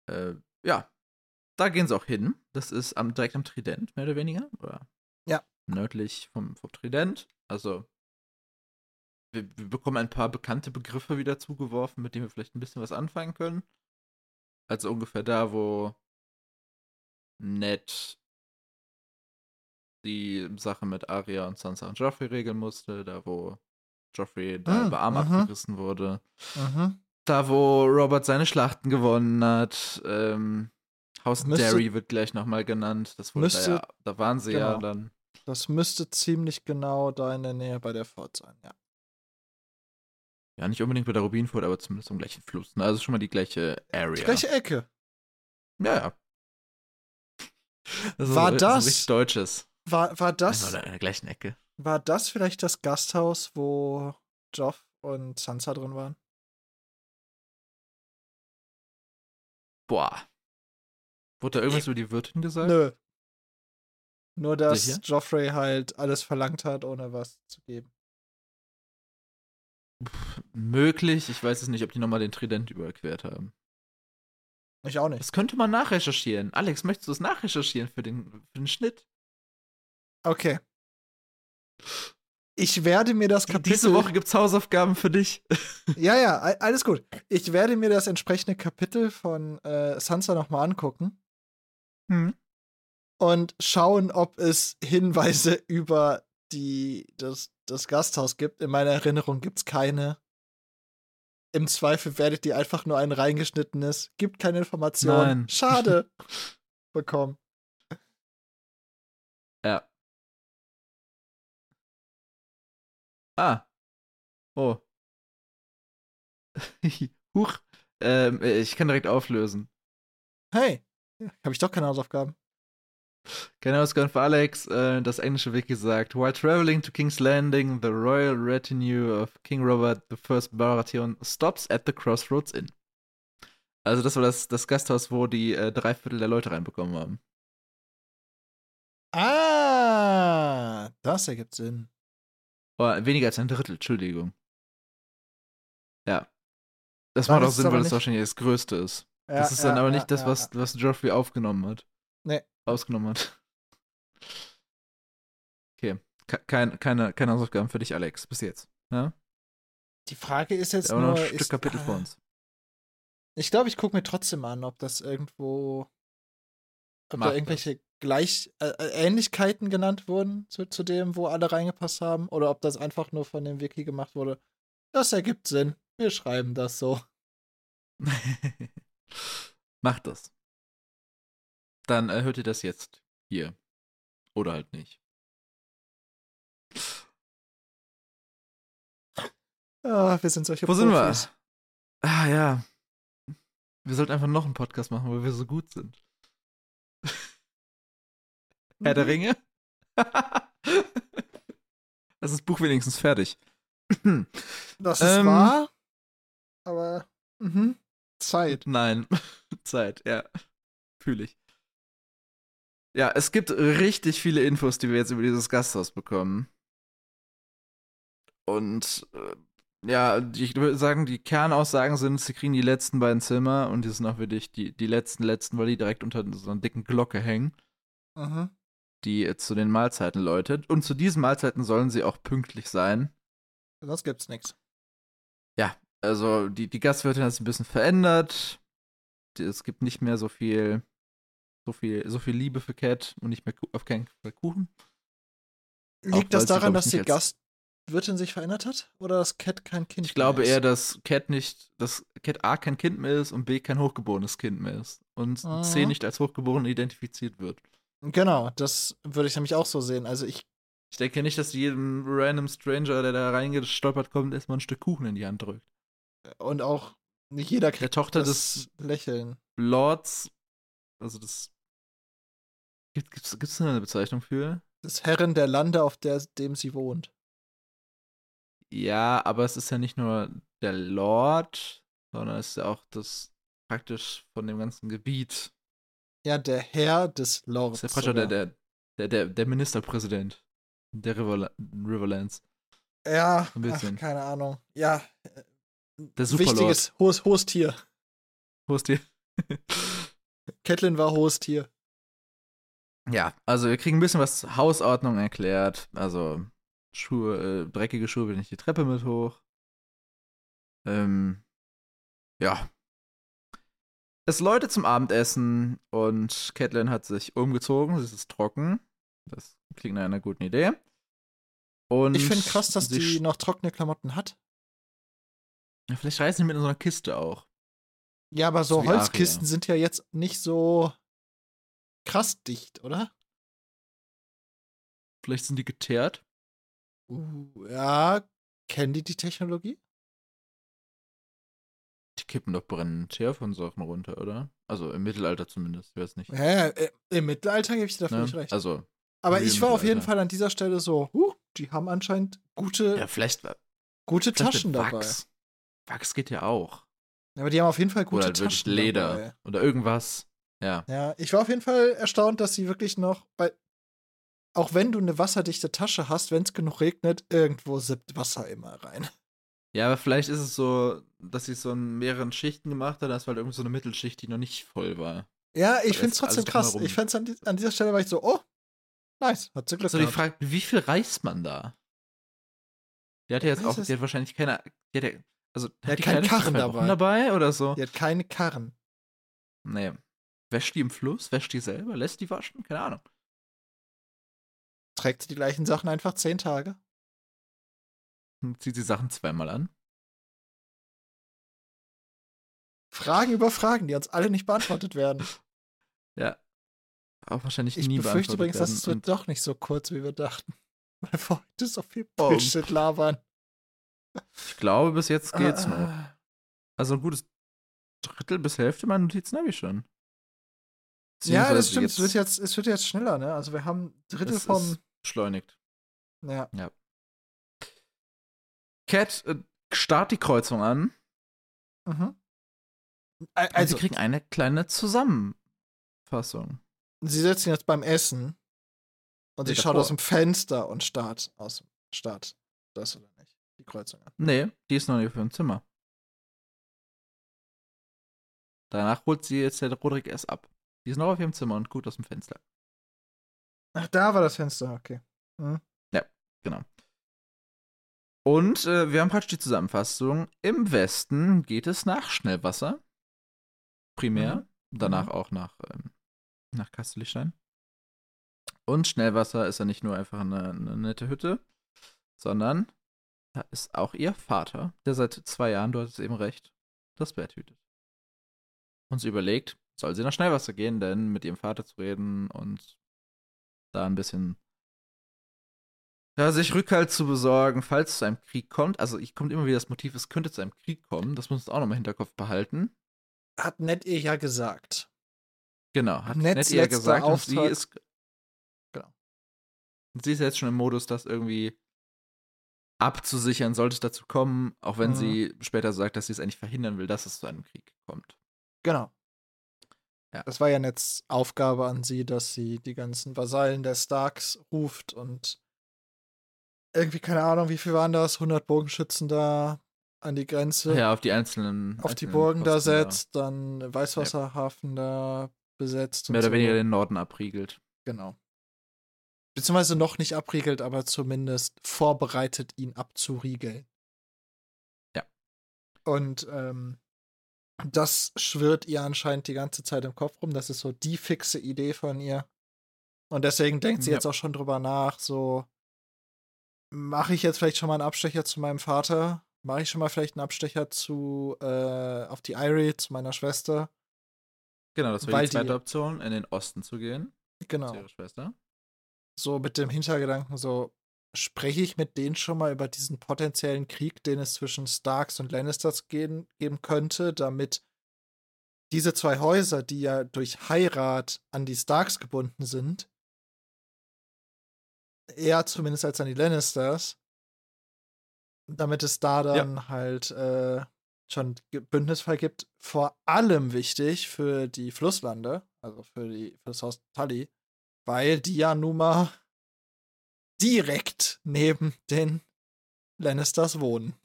Äh, ja, da gehen sie auch hin. Das ist am, direkt am Trident, mehr oder weniger. Oder Ja. Nördlich vom, vom Trident. Also, wir, wir bekommen ein paar bekannte Begriffe wieder zugeworfen, mit denen wir vielleicht ein bisschen was anfangen können. Also ungefähr da, wo Ned die Sache mit Arya und Sansa und Joffrey regeln musste, da wo Joffrey der Mm, halbe Arm mhm. abgerissen wurde. Mhm. Da, wo Robert seine Schlachten gewonnen hat. Ähm, Haus Müsste- Derry wird gleich nochmal genannt. Das wurde müsste- da, ja, da waren sie ja genau. dann. Das müsste ziemlich genau da in der Nähe bei der Fort sein, ja. Ja, nicht unbedingt bei der Rubinfurt, aber zumindest am gleichen Fluss. Ne? Also schon mal die gleiche Area. Die gleiche Ecke. Ja, ja. Das ist War so- das- richtig Deutsches. War, war, das, Oder in der gleichen Ecke. war das vielleicht das Gasthaus, wo Joff und Sansa drin waren? Boah. Wurde da irgendwas über die Wirtin gesagt? Nö. Nur, dass Sicher? Joffrey halt alles verlangt hat, ohne was zu geben. Möglich. Ich weiß es nicht, ob die nochmal den Trident überquert haben. Ich auch nicht. Das könnte man nachrecherchieren. Alex, möchtest du es nachrecherchieren für den, für den Schnitt? Okay. Ich werde mir das Kapitel. Diese Woche gibt's Hausaufgaben für dich. Ja, ja, alles gut. Ich werde mir das entsprechende Kapitel von äh, Sansa nochmal angucken Hm. und schauen, ob es Hinweise über die, das, das Gasthaus gibt. In meiner Erinnerung gibt es keine. Im Zweifel werdet ihr einfach nur ein reingeschnittenes, gibt keine Information. Nein. Schade. bekommen. Ja. Ah. Oh. Huch. Ähm, ich kann direkt auflösen. Hey, habe ich doch keine Hausaufgaben. Keine Ausgabe für Alex. Äh, das englische Wiki sagt: While traveling to King's Landing, the royal retinue of King Robert I Baratheon stops at the Crossroads Inn. Also, das war das, das Gasthaus, wo die äh, drei Viertel der Leute reinbekommen haben. Ah, das ergibt Sinn. Oder weniger als ein Drittel, Entschuldigung. Ja. Das Dann macht auch Sinn, weil es wahrscheinlich das Größte ist. Ja, das ist dann ja, aber ja, nicht das, was, was Joffrey aufgenommen hat. Nee. Ausgenommen hat. Okay. Ke kein, keine, keine Hausaufgaben für dich, Alex, bis jetzt. Ja? Die Frage ist jetzt Aber noch nur, ein Stück ist, Kapitel äh, vor uns. Ich glaube, ich gucke mir trotzdem an, ob das irgendwo, ob Mach da irgendwelche Gleich äh, äh, Ähnlichkeiten genannt wurden zu, zu dem, wo alle reingepasst haben, oder ob das einfach nur von dem Wiki gemacht wurde. Das ergibt Sinn. Wir schreiben das so. Macht das. Dann äh, hört ihr das jetzt hier. Oder halt nicht. Ah, wir sind solche Wo sind wir? Profis. Ah ja. Wir sollten einfach noch einen Podcast machen, weil wir so gut sind. Herr der Mhm. Ringe? das ist das Buch wenigstens fertig. Das ist Ähm. wahr. Aber mhm. Zeit. Nein, Zeit, ja. Fühle ich. Ja, es gibt richtig viele Infos, die wir jetzt über dieses Gasthaus bekommen. Und äh, ja, ich würde sagen, die Kernaussagen sind, sie kriegen die letzten beiden Zimmer und die sind auch wirklich die, die letzten, letzten, weil die direkt unter so einer dicken Glocke hängen, Mhm. Die zu den Mahlzeiten läutet. Und zu diesen Mahlzeiten sollen sie auch pünktlich sein. Sonst gibt's nichts. Also die, die Gastwirtin hat sich ein bisschen verändert. Es gibt nicht mehr so viel, so viel, so viel Liebe für Cat und nicht mehr auf keinen Fall Kuchen. Auch Liegt das weil sie, daran, dass die Gastwirtin sich verändert hat? Oder dass Cat kein Kind Ich glaube mehr eher, ist? dass Cat nicht, dass Cat A kein Kind mehr ist und B kein hochgeborenes Kind mehr ist. Und C Mhm. nicht als hochgeboren identifiziert wird. Genau, das würde ich nämlich auch so sehen. Also ich, Ich denke nicht, dass jedem random Stranger, der da reingestolpert kommt, erstmal ein Stück Kuchen in die Hand drückt. und auch nicht jeder Der kriegt Tochter das des Lächeln. Lords, also das. Gibt, gibt's, gibt's da eine Bezeichnung für? Des Herren der Lande, auf der, dem sie wohnt. Ja, aber es ist ja nicht nur der Lord, sondern es ist ja auch das praktisch von dem ganzen Gebiet. Ja, der Herr des Es Lords. ist ja der, der, der, der, der Ministerpräsident der Riverla Riverlands. Ja, ein bisschen. Ach, keine Ahnung. Ja, Der Superlord. wichtiges, hohes, hohes Tier. Ist die? Catelyn war hohes Tier. Ja, also wir kriegen ein bisschen was Hausordnung erklärt. Also Schuhe, äh, dreckige Schuhe will nicht die Treppe mit hoch. Ähm, ja. Es läutet zum Abendessen und Catelyn hat sich umgezogen. Sie ist trocken. Das klingt nach einer guten Idee. Und Ich finde krass, dass sie die noch trockene Klamotten hat. Ja, Vielleicht reisen sie mit in so einer Kiste auch. Ja, aber so So Holzkisten Aria. sind ja jetzt nicht so krass dicht, oder? Vielleicht sind die geteert. Uh, ja, kennen die die Technologie? Kippen doch brennenden Teer von Sachen runter, oder? Also im Mittelalter zumindest. Ich weiß nicht. Ja, äh, im Mittelalter gebe ich dir da Ne? völlig recht. Also, aber ich war auf jeden. Fall an dieser Stelle so, huh, die haben anscheinend gute, ja, vielleicht, gute vielleicht Taschen mit dabei. Wachs. Wachs geht ja auch. Aber die haben auf jeden Fall gute Oder halt Taschen Leder. dabei. Oder irgendwas. Ja. Ja, ich war auf jeden Fall erstaunt, dass sie wirklich noch, weil auch wenn du eine wasserdichte Tasche hast, wenn es genug regnet, irgendwo sippt Wasser immer rein. Ja, aber vielleicht ist es so, dass sie es so in mehreren Schichten gemacht hat. Das war halt irgendwie so eine Mittelschicht, die noch nicht voll war. Ja, ich finde es trotzdem krass. Ich fand's an, die, an dieser Stelle war ich so, oh, nice, hat sie Glück Also die gehabt. Frage, wie viel reist man da? Die hat ja jetzt auch, es- die hat wahrscheinlich keine, die hat ja, also hat hat die keinen keine Karren dabei. dabei oder so? Die hat keine Karren. Nee. Wäscht die im Fluss? Wäscht die selber? Lässt die waschen? Keine Ahnung. Trägt sie die gleichen Sachen einfach zehn Tage. Zieht sie Sachen zweimal an? Fragen über Fragen, die uns alle nicht beantwortet werden. Ja. Auch wahrscheinlich Ich nie befürchte beantwortet übrigens, dass es wird doch nicht so kurz, wie wir dachten. Weil wir heute so viel Oh. Bullshit labern. Ich glaube, bis jetzt geht's noch. Ah, Also ein gutes Drittel bis Hälfte meiner Notizen habe ich schon. Ja, das stimmt. Es wird jetzt, es wird jetzt schneller, ne? Also wir haben ein Drittel vom. ist beschleunigt. Ja. Cat äh, starrt die Kreuzung an Mhm. und Also, sie kriegen eine kleine Zusammenfassung. sie sitzen jetzt beim Essen und sie schaut davor. aus dem Fenster und starrt aus dem Start. Das oder nicht? Die Kreuzung an. Nee, die ist noch nicht für im Zimmer. Danach holt sie jetzt der Roderick erst ab. Die ist noch auf ihrem Zimmer und gut aus dem Fenster. Ach, da war das Fenster, okay. Genau. Und äh, wir haben praktisch die Zusammenfassung. Im Westen geht es nach Schnellwasser. Primär. Mhm. Danach Mhm. auch nach, ähm, nach Kastelichtein. Und Schnellwasser ist ja nicht nur einfach eine, eine nette Hütte, sondern da ist auch ihr Vater, der seit zwei Jahren, du hattest eben recht, das Bett hütet. Und sie überlegt, soll sie nach Schnellwasser gehen, denn mit ihrem Vater zu reden und da ein bisschen ja, sich Rückhalt zu besorgen, falls es zu einem Krieg kommt. Also, ich kommt immer wieder das Motiv, es könnte zu einem Krieg kommen. Das muss man auch nochmal im Hinterkopf behalten. Hat Ned ihr ja gesagt. Genau, hat Neds Ned ihr gesagt und sie ist. Genau. Und sie ist jetzt schon im Modus, das irgendwie abzusichern, sollte es dazu kommen, auch wenn Mhm. sie später sagt, dass sie es eigentlich verhindern will, dass es zu einem Krieg kommt. Genau. Ja. Das war ja Neds Aufgabe an sie, dass sie die ganzen Vasallen der Starks ruft und irgendwie, keine Ahnung, wie viel waren das? 100 Bogenschützen da an die Grenze. Ja, auf die einzelnen. auf die einzelnen Burgen da Posten setzt, dann Weißwasserhafen da besetzt. Mehr oder so. weniger den Norden abriegelt. Genau. Beziehungsweise noch nicht abriegelt, aber zumindest vorbereitet, ihn abzuriegeln. Ja. Und ähm, das schwirrt ihr anscheinend die ganze Zeit im Kopf rum. Das ist so die fixe Idee von ihr. Und deswegen denkt sie Ja. jetzt auch schon drüber nach, so mache ich jetzt vielleicht schon mal einen Abstecher zu meinem Vater? Mache ich schon mal vielleicht einen Abstecher zu äh, auf die Irie, zu meiner Schwester? Genau, das wäre die zweite die- Option, in den Osten zu gehen. Genau. Zu ihrer Schwester. so mit dem Hintergedanken, so spreche ich mit denen schon mal über diesen potenziellen Krieg, den es zwischen Starks und Lannisters gehen, geben könnte, damit diese zwei Häuser, die ja durch Heirat an die Starks gebunden sind, eher zumindest als an die Lannisters, damit es da dann halt äh, schon Bündnisfall gibt, vor allem wichtig für die Flusslande, also für, die, für das Haus Tully, weil die ja nun mal direkt neben den Lannisters wohnen.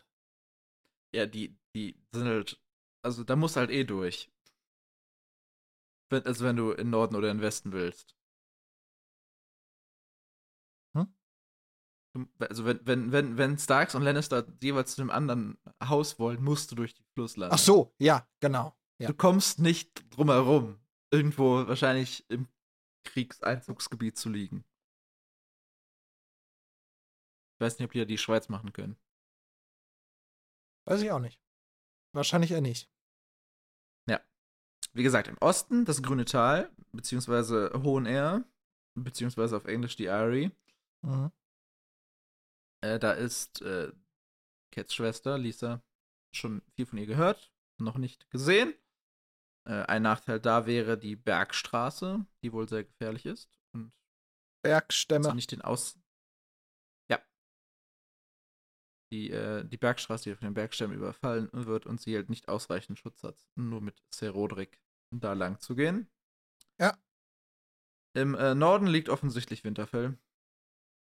Ja, die, die sind halt. Also da musst du halt eh durch. Wenn, also wenn du in Norden oder in Westen willst. Also wenn, wenn, wenn, wenn Starks und Lannister jeweils zu dem anderen Haus wollen, musst du durch die Flusslande. Ach so, ja, genau. Ja. Du kommst nicht drumherum, irgendwo wahrscheinlich im Kriegseinzugsgebiet zu liegen. Ich weiß nicht, ob die ja die Schweiz machen können. Weiß ich auch nicht. Wahrscheinlich eher nicht. Wie gesagt, im Osten das grüne Tal, beziehungsweise Hohen Air, beziehungsweise auf Englisch die Eyrie. Mhm. Äh, da ist äh, Cats Schwester, Lisa, schon viel von ihr gehört, noch nicht gesehen. Äh, ein Nachteil da wäre die Bergstraße, die wohl sehr gefährlich ist und Bergstämme. nicht den Aus. Ja. Die, äh, die Bergstraße, die von den Bergstämmen überfallen wird und sie halt nicht ausreichend Schutz hat, nur mit Ser Rodrik da lang zu gehen. Ja. Im äh, Norden liegt offensichtlich Winterfell.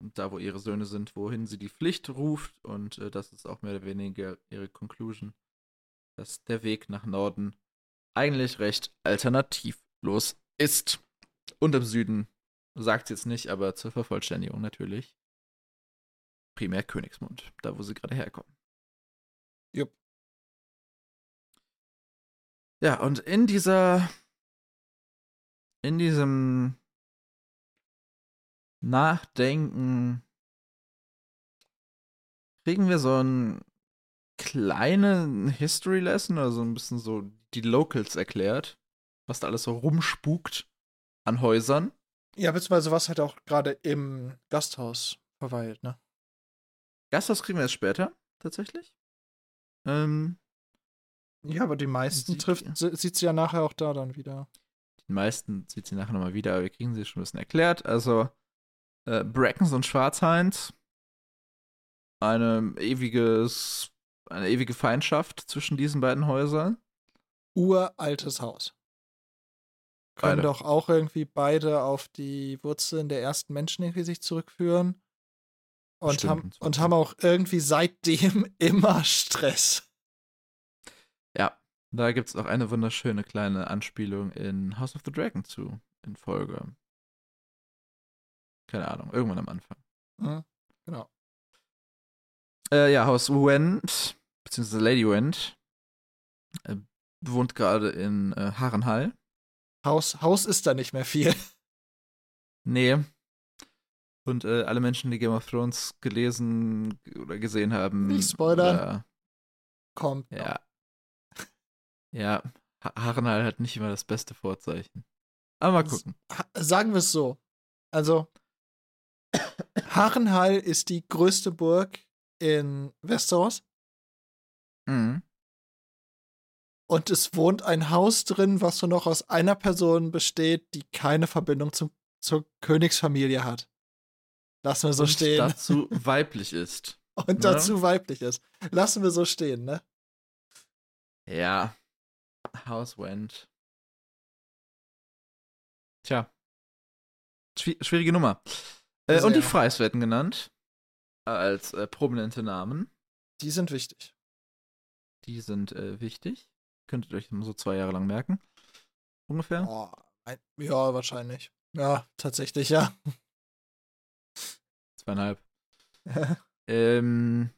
Und da, wo ihre Söhne sind, wohin sie die Pflicht ruft. Und äh, das ist auch mehr oder weniger ihre Conclusion, dass der Weg nach Norden eigentlich recht alternativlos ist. Und im Süden sagt sie jetzt nicht, aber zur Vervollständigung natürlich. Primär Königsmund, da wo sie gerade herkommen. Jupp. Ja, und in dieser, in diesem Nachdenken kriegen wir so einen kleinen History Lesson, also ein bisschen so die Locals erklärt, was da alles so rumspukt an Häusern. Ja, beziehungsweise was halt auch gerade im Gasthaus verweilt, ne? Gasthaus kriegen wir erst später, tatsächlich. Ähm, Ja, aber die meisten Sieht- trifft, sie- sieht sie ja nachher auch da dann wieder. die meisten sieht sie nachher nochmal wieder, aber wir kriegen sie schon ein bisschen erklärt. Also, äh, Brackens und Schwarzhainz. Eine ewiges, eine ewige Feindschaft zwischen diesen beiden Häusern. Uraltes Haus. Können Beide. doch auch irgendwie beide auf die Wurzeln der ersten Menschen irgendwie sich zurückführen. Und Stimmt. haben, und haben auch irgendwie seitdem immer Stress. Ja, da gibt es auch eine wunderschöne kleine Anspielung in House of the Dragon zu, in Folge. Keine Ahnung, irgendwann am Anfang. Mhm, genau. Äh, ja, Haus Went, beziehungsweise Lady Went, äh, wohnt gerade in äh, Harrenhall. Haus, Haus ist da nicht mehr viel. Nee. Und äh, alle Menschen, die Game of Thrones gelesen oder gesehen haben. Nicht spoilern. Oder, Kommt. noch. ja. Ja, Ha- Harrenhal hat nicht immer das beste Vorzeichen. Aber mal gucken. Ha- Sagen wir es so. Also, Harrenhall ist die größte Burg in Westeros Mhm. und es wohnt ein Haus drin, was nur noch aus einer Person besteht, die keine Verbindung zum, zur Königsfamilie hat. Lassen wir so Und stehen. dazu weiblich ist. und ne? dazu weiblich ist. Lassen wir so stehen, ne? Ja. House Went. Tja. Schwi- schwierige Nummer. Äh, und die. Freis werden genannt. als äh, prominente Namen. Die sind wichtig. Die sind äh, wichtig. Könntet ihr euch so zwei Jahre lang merken. Ungefähr. Oh, ein, ja, wahrscheinlich. Ja, tatsächlich, ja. Zweieinhalb. ähm,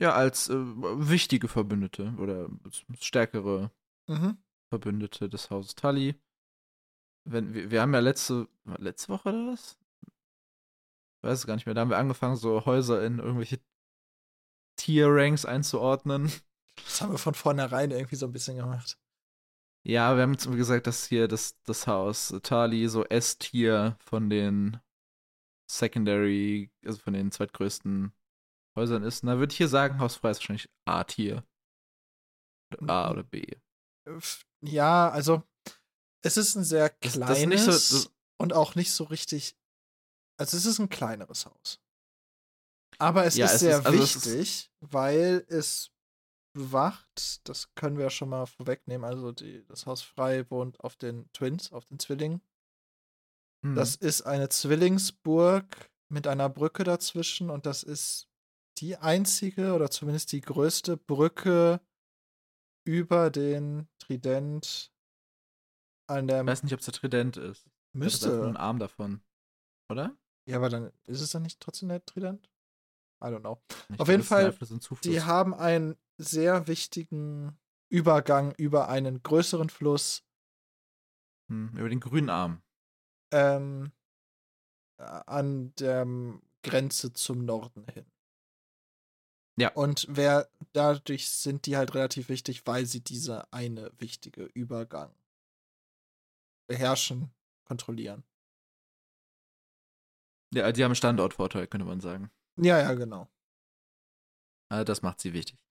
ja, als äh, wichtige Verbündete oder stärkere mhm. Verbündete des Hauses Tully. Wenn, wir, wir haben ja letzte, letzte Woche oder was? Weiß es gar nicht mehr. Da haben wir angefangen, so Häuser in irgendwelche Tier-Ranks einzuordnen. Das haben wir von vornherein irgendwie so ein bisschen gemacht. Ja, wir haben jetzt gesagt, dass hier das, das Haus Tali so S-Tier von den Secondary, also von den zweitgrößten Häusern ist. Da würde ich hier sagen, Haus Frei ist wahrscheinlich A-Tier. A oder B. Ja, also es ist ein sehr kleines das, das so, und auch nicht so richtig. Also es ist ein kleineres Haus. Aber es ja, ist es sehr ist, also wichtig, weil es bewacht, das können wir ja schon mal vorwegnehmen, also die, das Haus Frei wohnt auf den Twins, auf den Zwillingen. Mhm. Das ist eine Zwillingsburg mit einer Brücke dazwischen und das ist die einzige oder zumindest die größte Brücke über den Trident an der. Ich weiß nicht, ob es der Trident ist. Müsste. Das ist ein Arm davon. Oder? Ja, aber dann ist es dann nicht trotzdem der Trident? I don't know. Ich Auf jeden Fall, die haben einen sehr wichtigen Übergang über einen größeren Fluss. Hm, über den grünen Arm. Ähm, an der Grenze zum Norden hin. Ja. Und wer dadurch sind die halt relativ wichtig, weil sie diese eine wichtige Übergang beherrschen, kontrollieren. Ja, die haben Standortvorteil, könnte man sagen. Ja, ja, genau. Also das macht sie wichtig.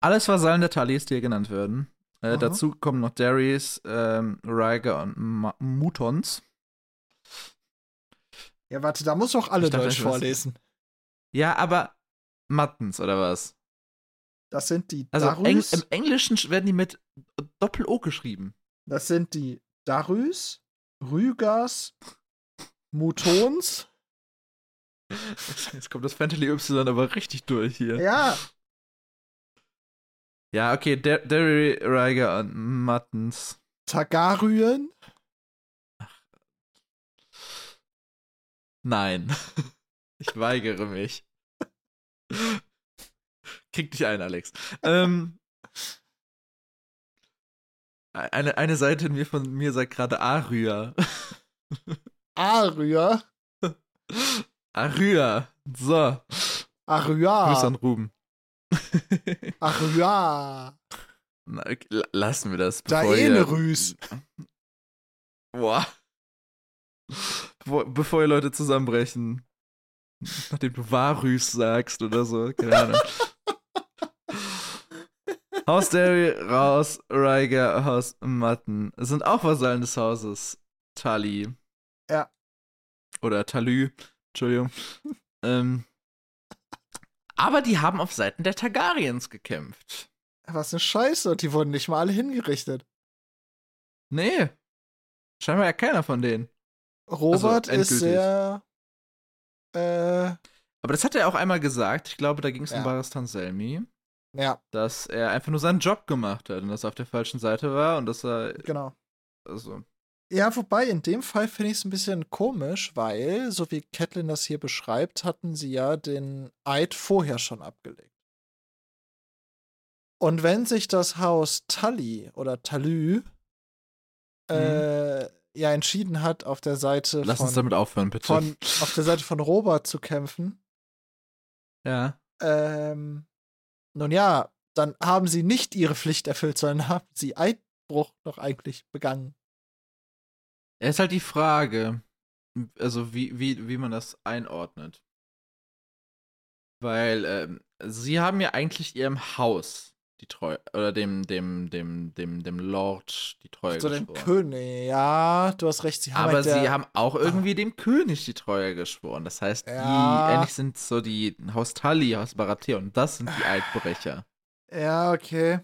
Alles Vasallen der Talis, die hier genannt werden. Äh, dazu kommen noch Darius, ähm, Rhaegar und Ma Mutons. Ja, warte, da muss auch alle Deutsch vorlesen. Ja, aber Muttons, oder was? Das sind die Also Eng im Englischen werden die mit Doppel-O geschrieben. Das sind die Darüs, Rügers, Mutons. Jetzt kommt das Fantasy Y aber richtig durch hier. Ja. Ja, okay, Derry, Riger und Muttons. Tagaryen? Nein. Ich weigere mich. Krieg dich ein, Alex. ähm, eine, eine Seite in mir von mir sagt gerade Arya. Arya? Arya. So. Arya. Grüß an Ruben. Arya. Na, lassen wir das. Da eh ne Rüß. Boah. Bevor, ihr Leute zusammenbrechen. Nachdem du Varys sagst oder so. Keine Ahnung. Haus Derry raus, Rhaegar, Haus Matten. Sind auch Vasallen des Hauses. Tali. Ja. Oder Talü. Entschuldigung. ähm, aber die haben auf Seiten der Targaryens gekämpft. Was eine Scheiße, die wurden nicht mal alle hingerichtet. Nee. Scheinbar ja keiner von denen. Robert also, ist sehr. Äh, aber das hat er auch einmal gesagt. Ich glaube, da ging es ja. um Baristan Selmi. Ja. Dass er einfach nur seinen Job gemacht hat und dass er auf der falschen Seite war und dass er. Genau. Also. Ja, wobei in dem Fall finde ich es ein bisschen komisch, weil, so wie Catelyn das hier beschreibt, hatten sie ja den Eid vorher schon abgelegt. Und wenn sich das Haus Tully oder Talü äh, mhm. ja entschieden hat, auf der Seite Lass von, uns damit aufhören, bitte. Von, auf der Seite von Robert zu kämpfen. Ja. Ähm, nun ja, dann haben sie nicht ihre Pflicht erfüllt, sondern haben sie Eidbruch noch eigentlich begangen. Es ist halt die Frage, also wie, wie, wie man das einordnet. Weil ähm, sie haben ja eigentlich ihrem Haus die Treue, oder dem, dem, dem, dem, dem Lord die Treue geschworen. dem König, ja, du hast recht. Sie haben Aber halt sie haben auch irgendwie ah. dem König die Treue geschworen. Das heißt, ja. die, ähnlich sind so die Haus Tully, Haus Baratheon, und das sind die Eidbrecher. Ja, okay.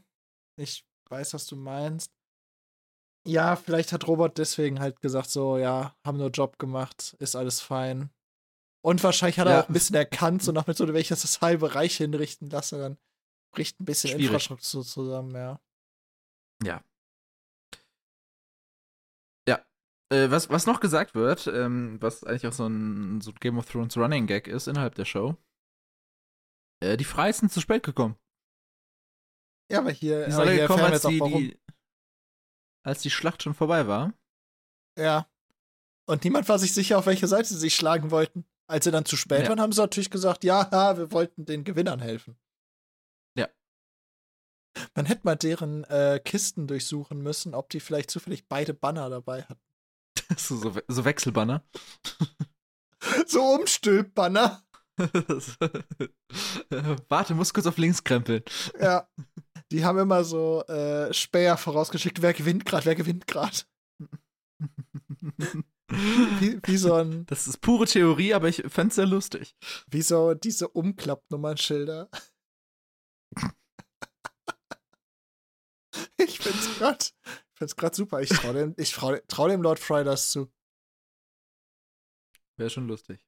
Ich weiß, was du meinst. Ja, vielleicht hat Robert deswegen halt gesagt, so, ja, haben nur Job gemacht, ist alles fein. Und wahrscheinlich hat er Ja. auch ein bisschen erkannt, so nach Methode, wenn ich das, das halbe Reich hinrichten lasse, dann bricht ein bisschen Schwierig. Infrastruktur zusammen, ja. Äh, was, was noch gesagt wird, ähm, was eigentlich auch so ein, so Game of Thrones Running Gag ist innerhalb der Show, äh, die Freis sind zu spät gekommen. Ja, aber hier, Die sind aber hier gekommen, als die, die, als die Schlacht schon vorbei war. Ja. Und niemand war sich sicher, auf welche Seite sie sich schlagen wollten. Als sie dann zu spät Ja. waren, haben sie natürlich gesagt, ja, wir wollten den Gewinnern helfen. Ja. Man hätte mal deren äh, Kisten durchsuchen müssen, ob die vielleicht zufällig beide Banner dabei hatten. so, so, We- so Wechselbanner. So Umstülpbanner. Warte, muss kurz auf links krempeln. Ja. Die haben immer so äh, Späher vorausgeschickt, wer gewinnt gerade, wer gewinnt gerade. Wie, wie so ein, Das ist pure Theorie, aber ich fänd's sehr lustig. wie so diese Umklappnummernschilder. ich find's grad, ich find's grad super. Ich trau dem, ich trau, trau dem Lord Fry das zu. Wäre schon lustig.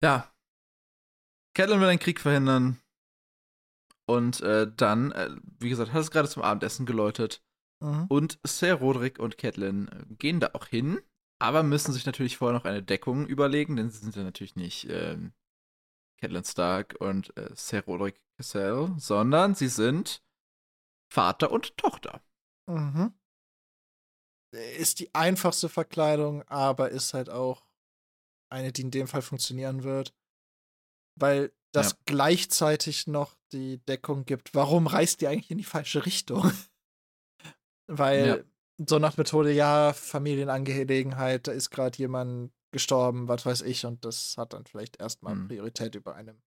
Ja. Catelyn will den Krieg verhindern. Und äh, dann, äh, wie gesagt, hat es gerade zum Abendessen geläutet. Mhm. Und Sir Roderick und Catelyn äh, gehen da auch hin, aber müssen sich natürlich vorher noch eine Deckung überlegen, denn sie sind ja natürlich nicht ähm, Catelyn Stark und äh, Sir Roderick Cassell, sondern sie sind Vater und Tochter. Mhm. Ist die einfachste Verkleidung, aber ist halt auch eine, die in dem Fall funktionieren wird. Weil. Gleichzeitig noch die Deckung gibt. Warum reist die eigentlich in die falsche Richtung? Weil so nach Methode, ja, Familienangelegenheit, da ist gerade jemand gestorben, was weiß ich, und das hat dann vielleicht erstmal Hm. Priorität über einem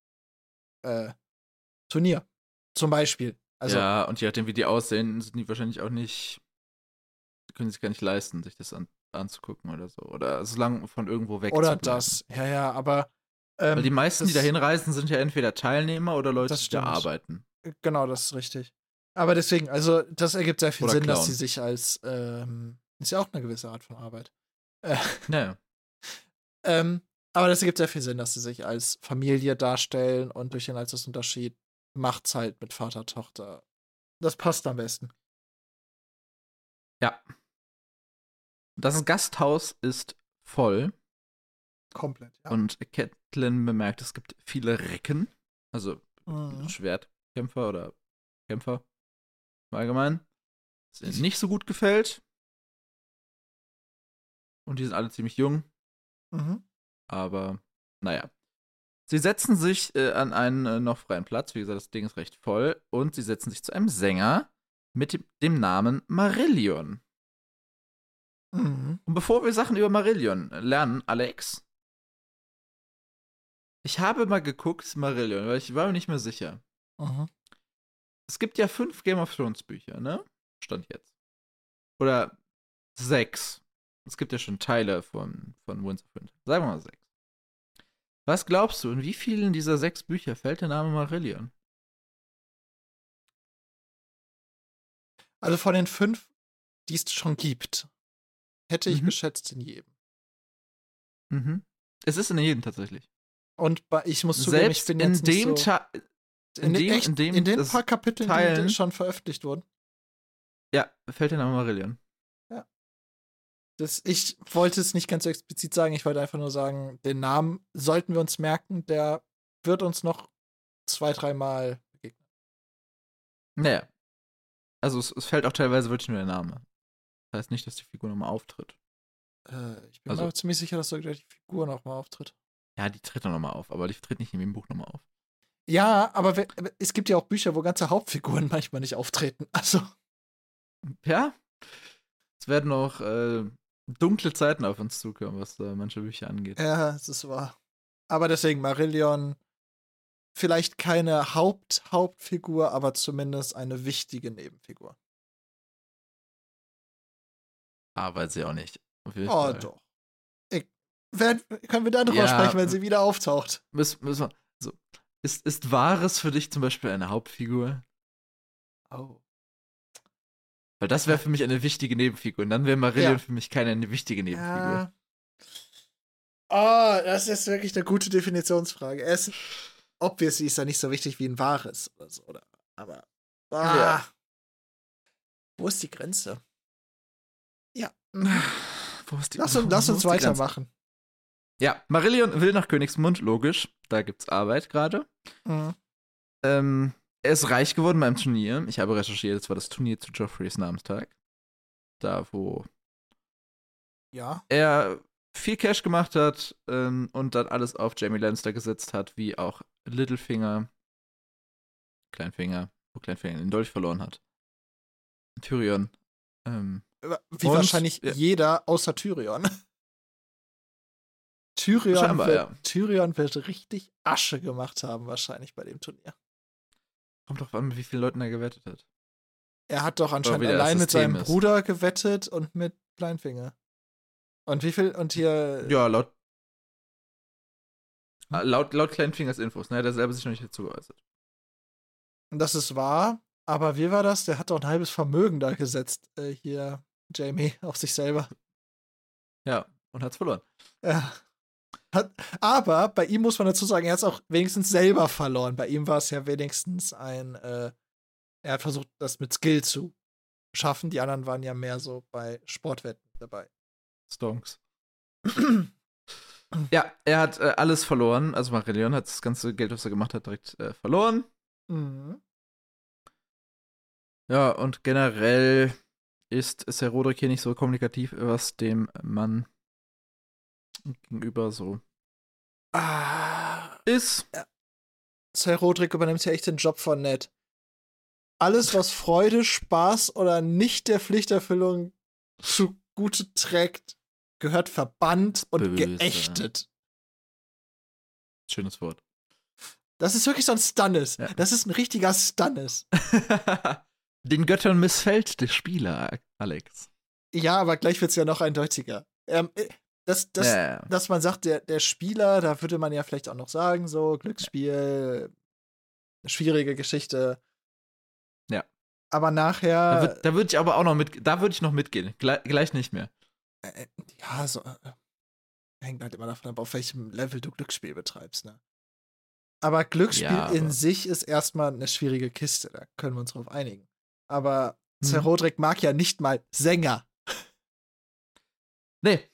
äh, Turnier. Zum Beispiel. Also, ja, und je nachdem, wie die aussehen, sind die wahrscheinlich auch nicht, können sich gar nicht leisten, sich das an, anzugucken oder so. Oder so lange von irgendwo weg oder das. Ja, ja, aber. Ähm, Weil die meisten, die das- da hinreisen, sind ja entweder Teilnehmer oder Leute, die da arbeiten. Genau, das ist richtig. Aber deswegen, also das ergibt sehr viel Oder Sinn, dass Clown. sie sich als, ähm, ist ja auch eine gewisse Art von Arbeit. Äh, Naja. ähm, aber das ergibt sehr viel Sinn, dass sie sich als Familie darstellen und durch den Altersunterschied macht's halt mit Vater, Tochter. Das passt am besten. Ja. Das Gasthaus ist voll Komplett, ja. und Catelyn bemerkt, es gibt viele Recken, also Mhm. Schwertkämpfer oder Kämpfer im Allgemeinen, was ihnen nicht so gut gefällt. Und die sind alle ziemlich jung, Mhm. aber naja. Sie setzen sich äh, an einen äh, noch freien Platz, wie gesagt, das Ding ist recht voll, und sie setzen sich zu einem Sänger mit dem, dem Namen Marillion. Mhm. Und bevor wir Sachen über Marillion lernen, Alex, ich habe mal geguckt, Marillion, weil ich war mir nicht mehr sicher. Mhm. Es gibt ja fünf Game of Thrones Bücher, ne? Stand jetzt. Oder sechs. Es gibt ja schon Teile von, von Winds of Winter. Sagen wir mal sechs. Was glaubst du, in wie vielen dieser sechs Bücher fällt der Name Marillion? Also von den fünf, die es schon gibt, hätte ich Mhm. geschätzt in jedem. Mhm. Es ist in jedem tatsächlich. Und ich muss zugeben, ich Selbst bin in jetzt nicht dem so, Teil. in, in dem- echt, in dem in den paar Kapiteln, die, Teilen- die schon veröffentlicht wurden. Ja, fällt der Name Marillion. Das, ich wollte es nicht ganz so explizit sagen, ich wollte einfach nur sagen, den Namen sollten wir uns merken, der wird uns noch zwei, dreimal begegnen. Naja. Also es, es fällt auch teilweise wirklich nur der Name. Das heißt nicht, dass die Figur nochmal auftritt. Äh, ich bin Also- mir ziemlich sicher, dass sogar die Figur nochmal auftritt. Ja, die tritt dann nochmal auf, aber die tritt nicht in jedem Buch nochmal auf. Ja, aber we- es gibt ja auch Bücher, wo ganze Hauptfiguren manchmal nicht auftreten. Also, Ja. Es werden noch äh, dunkle Zeiten auf uns zukommen, was äh, manche Bücher angeht. ja, es ist wahr. Aber deswegen Marillion, vielleicht keine Haupt-Hauptfigur, aber zumindest eine wichtige Nebenfigur. Aber sie auch nicht. Oh, doch. Werden, können wir dann drüber Ja. sprechen, wenn sie wieder auftaucht? Müssen, müssen wir, so. ist, ist Wahres für dich zum Beispiel eine Hauptfigur? Oh. Weil das wäre für mich eine wichtige Nebenfigur. Und dann wäre Marillion Ja. für mich keine wichtige Nebenfigur. Ja. Oh, das ist wirklich eine gute Definitionsfrage. Er ist, obviously ist er nicht so wichtig wie ein wahres oder so, oder? Aber, ah, Ja. wo ist die Grenze? Ja. Wo ist die, Lass, uns- lass uns weitermachen. Ja, Marillion will nach Königsmund, logisch. Da gibt's Arbeit gerade. Mhm. Ähm, er ist reich geworden beim Turnier. Ich habe recherchiert, es war das Turnier zu Joffreys Namenstag. Da, wo Ja. er viel Cash gemacht hat ähm, und dann alles auf Jamie Lannister gesetzt hat, wie auch Littlefinger, Kleinfinger, wo Kleinfinger den Dolch verloren hat. Tyrion. Ähm, Wie Und- wahrscheinlich ja. jeder außer Tyrion. Tyrion, wird, ja. Tyrion wird richtig Asche gemacht haben, wahrscheinlich bei dem Turnier. kommt drauf an, mit wie vielen Leuten er gewettet hat. Er hat doch anscheinend allein mit System seinem ist. Bruder gewettet und mit Kleinfinger. Und wie viel? Und hier. Ja, laut. Ah, Laut, laut Kleinfingers Infos, ne? Der selber sich noch nicht dazu geäußert. Das ist wahr, aber wie war das? Der hat doch ein halbes Vermögen da gesetzt, äh, hier, Jamie, auf sich selber. Ja, und hat's verloren. Ja. Hat, aber bei ihm muss man dazu sagen, er hat es auch wenigstens selber verloren. Bei ihm war es ja wenigstens ein, äh, er hat versucht, das mit Skill zu schaffen. Die anderen waren ja mehr so bei Sportwetten dabei. Stonks. Ja, er hat äh, alles verloren. Also Marillion hat das ganze Geld, was er gemacht hat, direkt äh, verloren. Mhm. Ja, und generell ist Sir Roderick hier nicht so kommunikativ, was dem Mann gegenüber so Ah, ist. Sir Roderick übernimmt ja echt den Job von Ned. Alles, was Freude, Spaß oder nicht der Pflichterfüllung zugute trägt, gehört verbannt und Böse. geächtet. Schönes Wort. Das ist wirklich so ein Stannis. Ja. Das ist ein richtiger Stannis. Den Göttern missfällt der Spieler, Alex. Ja, aber gleich wird es ja noch eindeutiger. Ähm, äh, das, das, ja, ja. dass man sagt, der, der Spieler, da würde man ja vielleicht auch noch sagen, so Glücksspiel, schwierige Geschichte. Ja. Aber Da, nachher, würd- da würde ich aber auch noch mit, da würde ich noch mitgehen. Gleich, gleich nicht mehr. äh, ja, so, äh, hängt halt immer davon ab, auf welchem Level du Glücksspiel betreibst, ne? Aber Glücksspiel Ja, aber- in sich ist erstmal eine schwierige Kiste, da können wir uns drauf einigen. Aber Sir Mhm. Roderick mag ja nicht mal Sänger. Nee.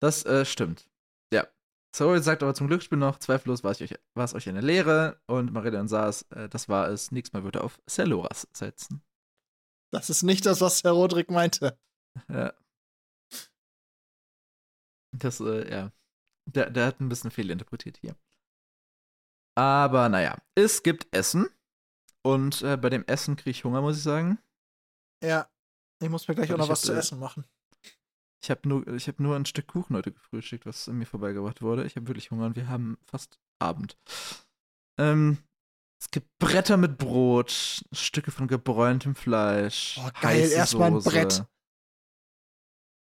Das äh, stimmt. Ja. Sorry sagt aber zum Glücksspiel noch, zweifellos war es euch, war es euch eine Lehre und Marillion saß, äh, das war es. Nächstes Mal würde er auf Celoras setzen. Das ist nicht das, was Sir Roderick meinte. Ja. Das, äh, ja. Der, der hat ein bisschen fehlinterpretiert hier. Aber naja, es gibt Essen. Und äh, bei dem Essen kriege ich Hunger, muss ich sagen. Ja. Ich muss mir gleich auch noch was zu äh, essen machen. Ich habe nur, ich hab nur ein Stück Kuchen heute gefrühstückt, was an mir vorbeigebracht wurde. Ich habe wirklich Hunger und wir haben fast Abend. Ähm, es gibt Bretter mit Brot, Stücke von gebräuntem Fleisch. Boah, geil, erstmal ein. Brett.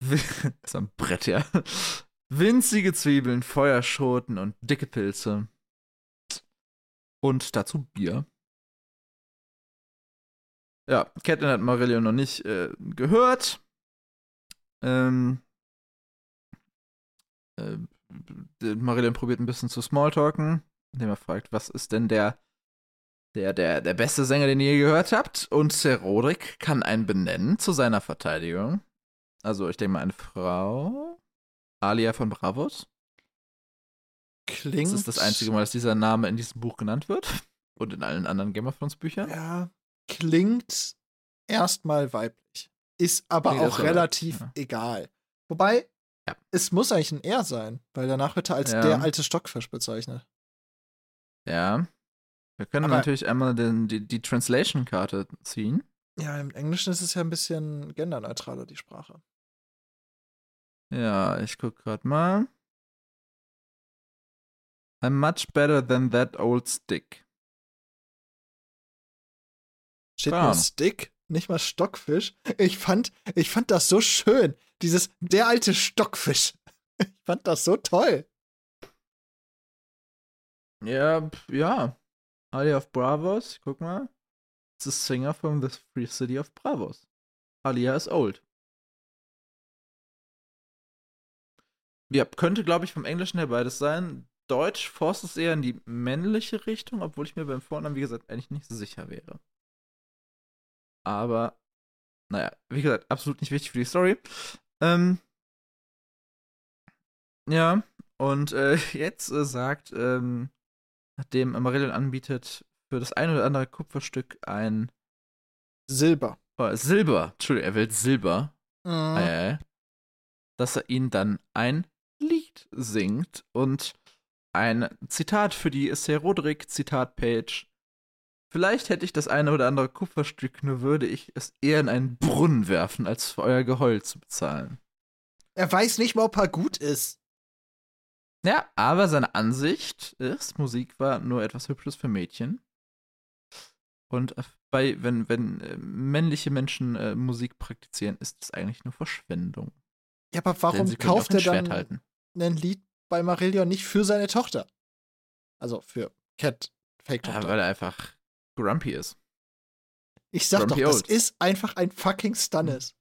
Ist ein Brett, ja. Winzige Zwiebeln, Feuerschoten und dicke Pilze. Und dazu Bier. Ja, Catelyn hat Marillion noch nicht äh, gehört. Ähm, äh, Marillion probiert ein bisschen zu smalltalken, indem er fragt, was ist denn der, der, der, der beste Sänger, den ihr je gehört habt? Und Sir Roderick kann einen benennen zu seiner Verteidigung. Also, ich denke mal, eine Frau. Alia von Bravos. Klingt. Das ist das einzige Mal, dass dieser Name in diesem Buch genannt wird. Und in allen anderen Game of Thrones Büchern. Ja, klingt erstmal weiblich. Ist aber Klingt auch relativ ja. egal. Wobei, Ja. es muss eigentlich ein Er sein, weil danach wird er als Ja. der alte Stockfisch bezeichnet. Ja. Wir können Aber- natürlich einmal den, die, die Translation-Karte ziehen. Ja, im Englischen ist es ja ein bisschen genderneutraler, die Sprache. Ja, ich guck grad mal. I'm much better than that old stick. Steht nur Ahnung. Stick, nicht mal Stockfisch. Ich fand, ich fand das so schön. Dieses, der alte Stockfisch. Ich fand das so toll. Ja, ja. Alia of Bravos, guck mal. It's a singer from the Free City of Bravos. Alia is old. ja, könnte, glaube ich, vom Englischen her beides sein. Deutsch forst es eher in die männliche Richtung, obwohl ich mir beim Vornamen, wie gesagt, eigentlich nicht sicher wäre. Aber, naja, wie gesagt, absolut nicht wichtig für die Story. Ähm, ja, und äh, jetzt äh, sagt, ähm, nachdem Amarillion anbietet, für das ein oder andere Kupferstück ein Silber. Oh, Silber. Entschuldigung, er will Silber. Mhm. Äh, dass er ihnen dann ein Lied singt und ein Zitat für die Sir Roderick Zitatpage. Vielleicht hätte ich das eine oder andere Kupferstück, nur würde ich es eher in einen Brunnen werfen, als für euer Geheul zu bezahlen. Er weiß nicht mal, ob er gut ist. Ja, aber seine Ansicht ist, Musik war nur etwas Hübsches für Mädchen. Und bei, wenn, wenn äh, männliche Menschen äh, Musik praktizieren, ist es eigentlich nur Verschwendung. Ja, aber warum kauft er dann halten. ein Lied bei Marillion nicht für seine Tochter? Also für Cat, Ja, Fake-Tochter. weil er einfach grumpy ist. ich sag doch, Grumpy das Old. ist einfach ein fucking Stannis.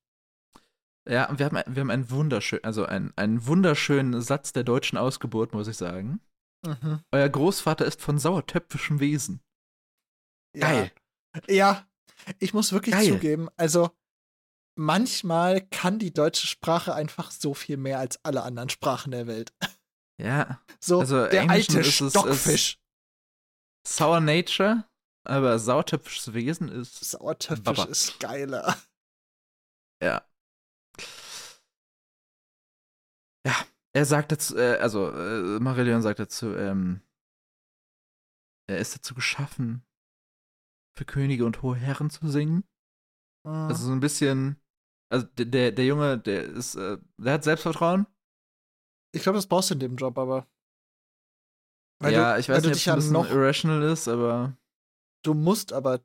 Ja, und wir haben, wir haben einen wunderschönen, also einen, einen wunderschönen Satz der deutschen Ausgeburt, muss ich sagen. Mhm. Euer Großvater ist von sauertöpfischem Wesen. Ja. Geil. Ja, ich muss wirklich Geil. zugeben, also manchmal kann die deutsche Sprache einfach so viel mehr als alle anderen Sprachen der Welt. Ja, So, Also, der Englischen alte ist es- Stockfisch. sour nature, aber sauertöpfisches Wesen ist, Sauertöpfisch Baba. ist geiler. ja. Ja, er sagt dazu, äh, also äh, Marillion sagt dazu, ähm, er ist dazu geschaffen, für Könige und hohe Herren zu singen. Mhm. Also so ein bisschen, also der, der, Junge, der ist, äh, der hat Selbstvertrauen. ich glaube, das brauchst du in dem Job, aber. Ja, du, ich weiß nicht, ob es bisschen noch, irrational ist, aber du musst aber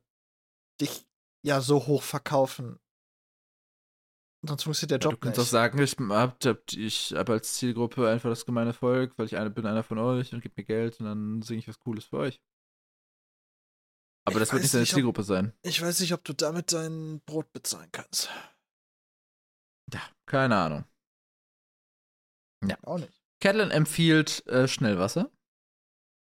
dich ja so hoch verkaufen. Sonst funktioniert der du Job kannst nicht. auch sagen, ich hab, hab, ich hab als Zielgruppe einfach das gemeine Volk, weil ich eine, bin einer von euch und gib mir Geld und dann singe ich was Cooles für euch. Aber Ich das wird nicht seine nicht, ob- Zielgruppe sein. Ich weiß nicht, ob du damit dein Brot bezahlen kannst. Ja, keine Ahnung. Auch nicht. Catelyn empfiehlt äh, Schnellwasser.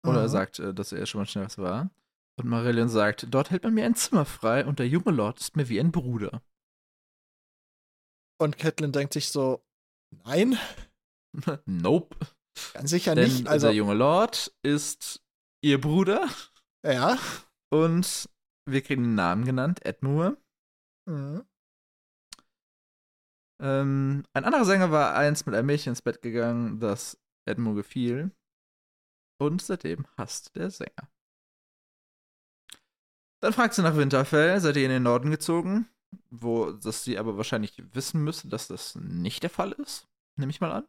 Oder er Mhm. sagt, äh, dass er schon mal Schnellwasser war. Und Marillion sagt, dort hält man mir ein Zimmer frei und der junge Lord ist mir wie ein Bruder. Und Catelyn denkt sich so, nein, nope. ganz sicher Denn nicht. Also, der junge Lord ist ihr Bruder ja. und wir kriegen den Namen genannt, Edmure. Mhm. Ähm, ein anderer Sänger war einst mit einem Mädchen ins Bett gegangen, das Edmure gefiel. Und seitdem hasst der Sänger. Dann fragt sie nach Winterfell, seid ihr in den Norden gezogen? Wo das sie aber wahrscheinlich wissen müsste, dass das nicht der Fall ist. Nehme ich mal an.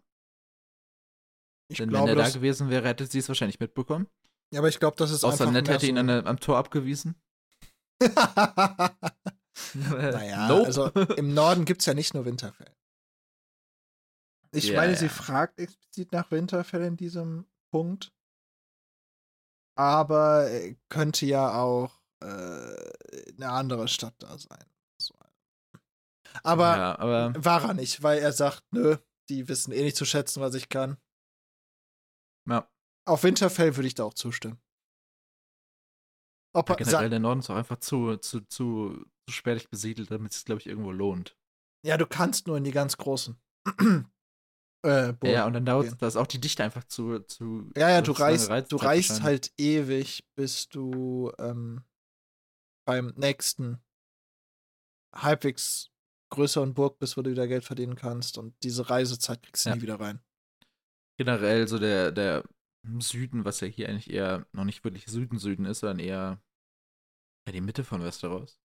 Ich Denn glaube, wenn er da gewesen wäre, hätte sie es wahrscheinlich mitbekommen. ja, aber ich glaube, das ist Außer einfach Ned hätte ihn an am Tor abgewiesen. naja, Nope. also im Norden gibt es ja nicht nur Winterfell. Ich Ja, meine, sie fragt explizit nach Winterfell in diesem Punkt. Aber äh, könnte ja auch äh, eine andere Stadt da sein. Aber ja, aber war er nicht, weil er sagt, nö, die wissen eh nicht zu schätzen, was ich kann. ja, Auf Winterfell würde ich da auch zustimmen. Ob er, generell der Norden ist auch einfach zu, zu, zu, zu spärlich besiedelt, damit es, glaube ich, irgendwo lohnt. ja, du kannst nur in die ganz großen. äh. Ja, und dann dauert gehen. da ist auch die Dichte einfach zu. zu Ja, ja, du Reiz- du reist Zeitwahrscheinlich. halt ewig, bis du ähm, beim nächsten halbwegs größeren Burg bist, wo du wieder Geld verdienen kannst. Und diese Reisezeit kriegst du Ja. nie wieder rein. Generell so der, der Süden, was ja hier eigentlich eher noch nicht wirklich Süden-Süden ist, sondern eher ja, die Mitte von Westeros.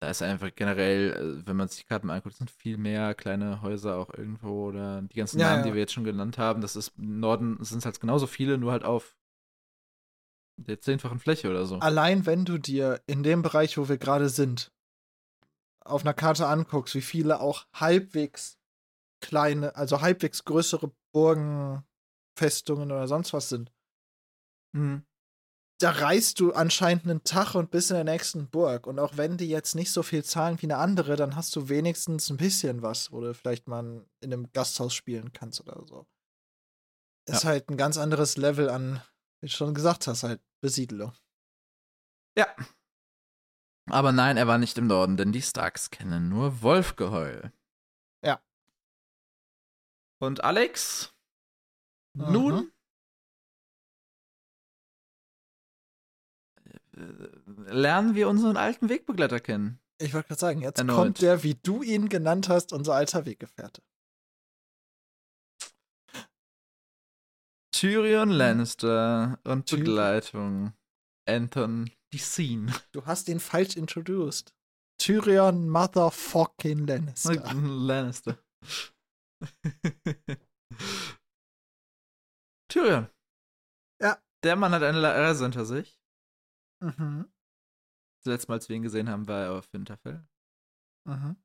Da ist einfach generell, äh, wenn man sich die Karten anguckt, sind viel mehr kleine Häuser auch irgendwo oder die ganzen Ja, Namen, ja. die wir jetzt schon genannt haben. Das ist im Norden sind es halt genauso viele, nur halt auf der zehnfachen Fläche oder so. Allein wenn du dir in dem Bereich, wo wir gerade sind, auf einer Karte anguckst, wie viele auch halbwegs kleine, also halbwegs größere Burgen, Festungen oder sonst was sind. Mhm. da reist du anscheinend einen Tag und bist in der nächsten Burg. Und auch wenn die jetzt nicht so viel zahlen wie eine andere, dann hast du wenigstens ein bisschen was, wo du vielleicht mal in einem Gasthaus spielen kannst oder so. Ist Ja. halt ein ganz anderes Level an, wie du schon gesagt hast, halt Besiedlung. Ja. Aber nein, er war nicht im Norden, denn die Starks kennen nur Wolfgeheul. Ja. Und Alex? Mhm. Nun? äh, Lernen wir unseren alten Wegbegleiter kennen. Ich wollte gerade sagen, jetzt Erneut. kommt der, wie du ihn genannt hast, unser alter Weggefährte. Tyrion Lannister und Tyrion. Begleitung. Anton Deacene. Du hast ihn falsch introduced. Tyrion Motherfucking Lannister. Lannister. Tyrion. Ja. Der Mann hat eine Reise hinter sich. Mhm. Das letzte Mal, als wir ihn gesehen haben, war er auf Winterfell Mhm.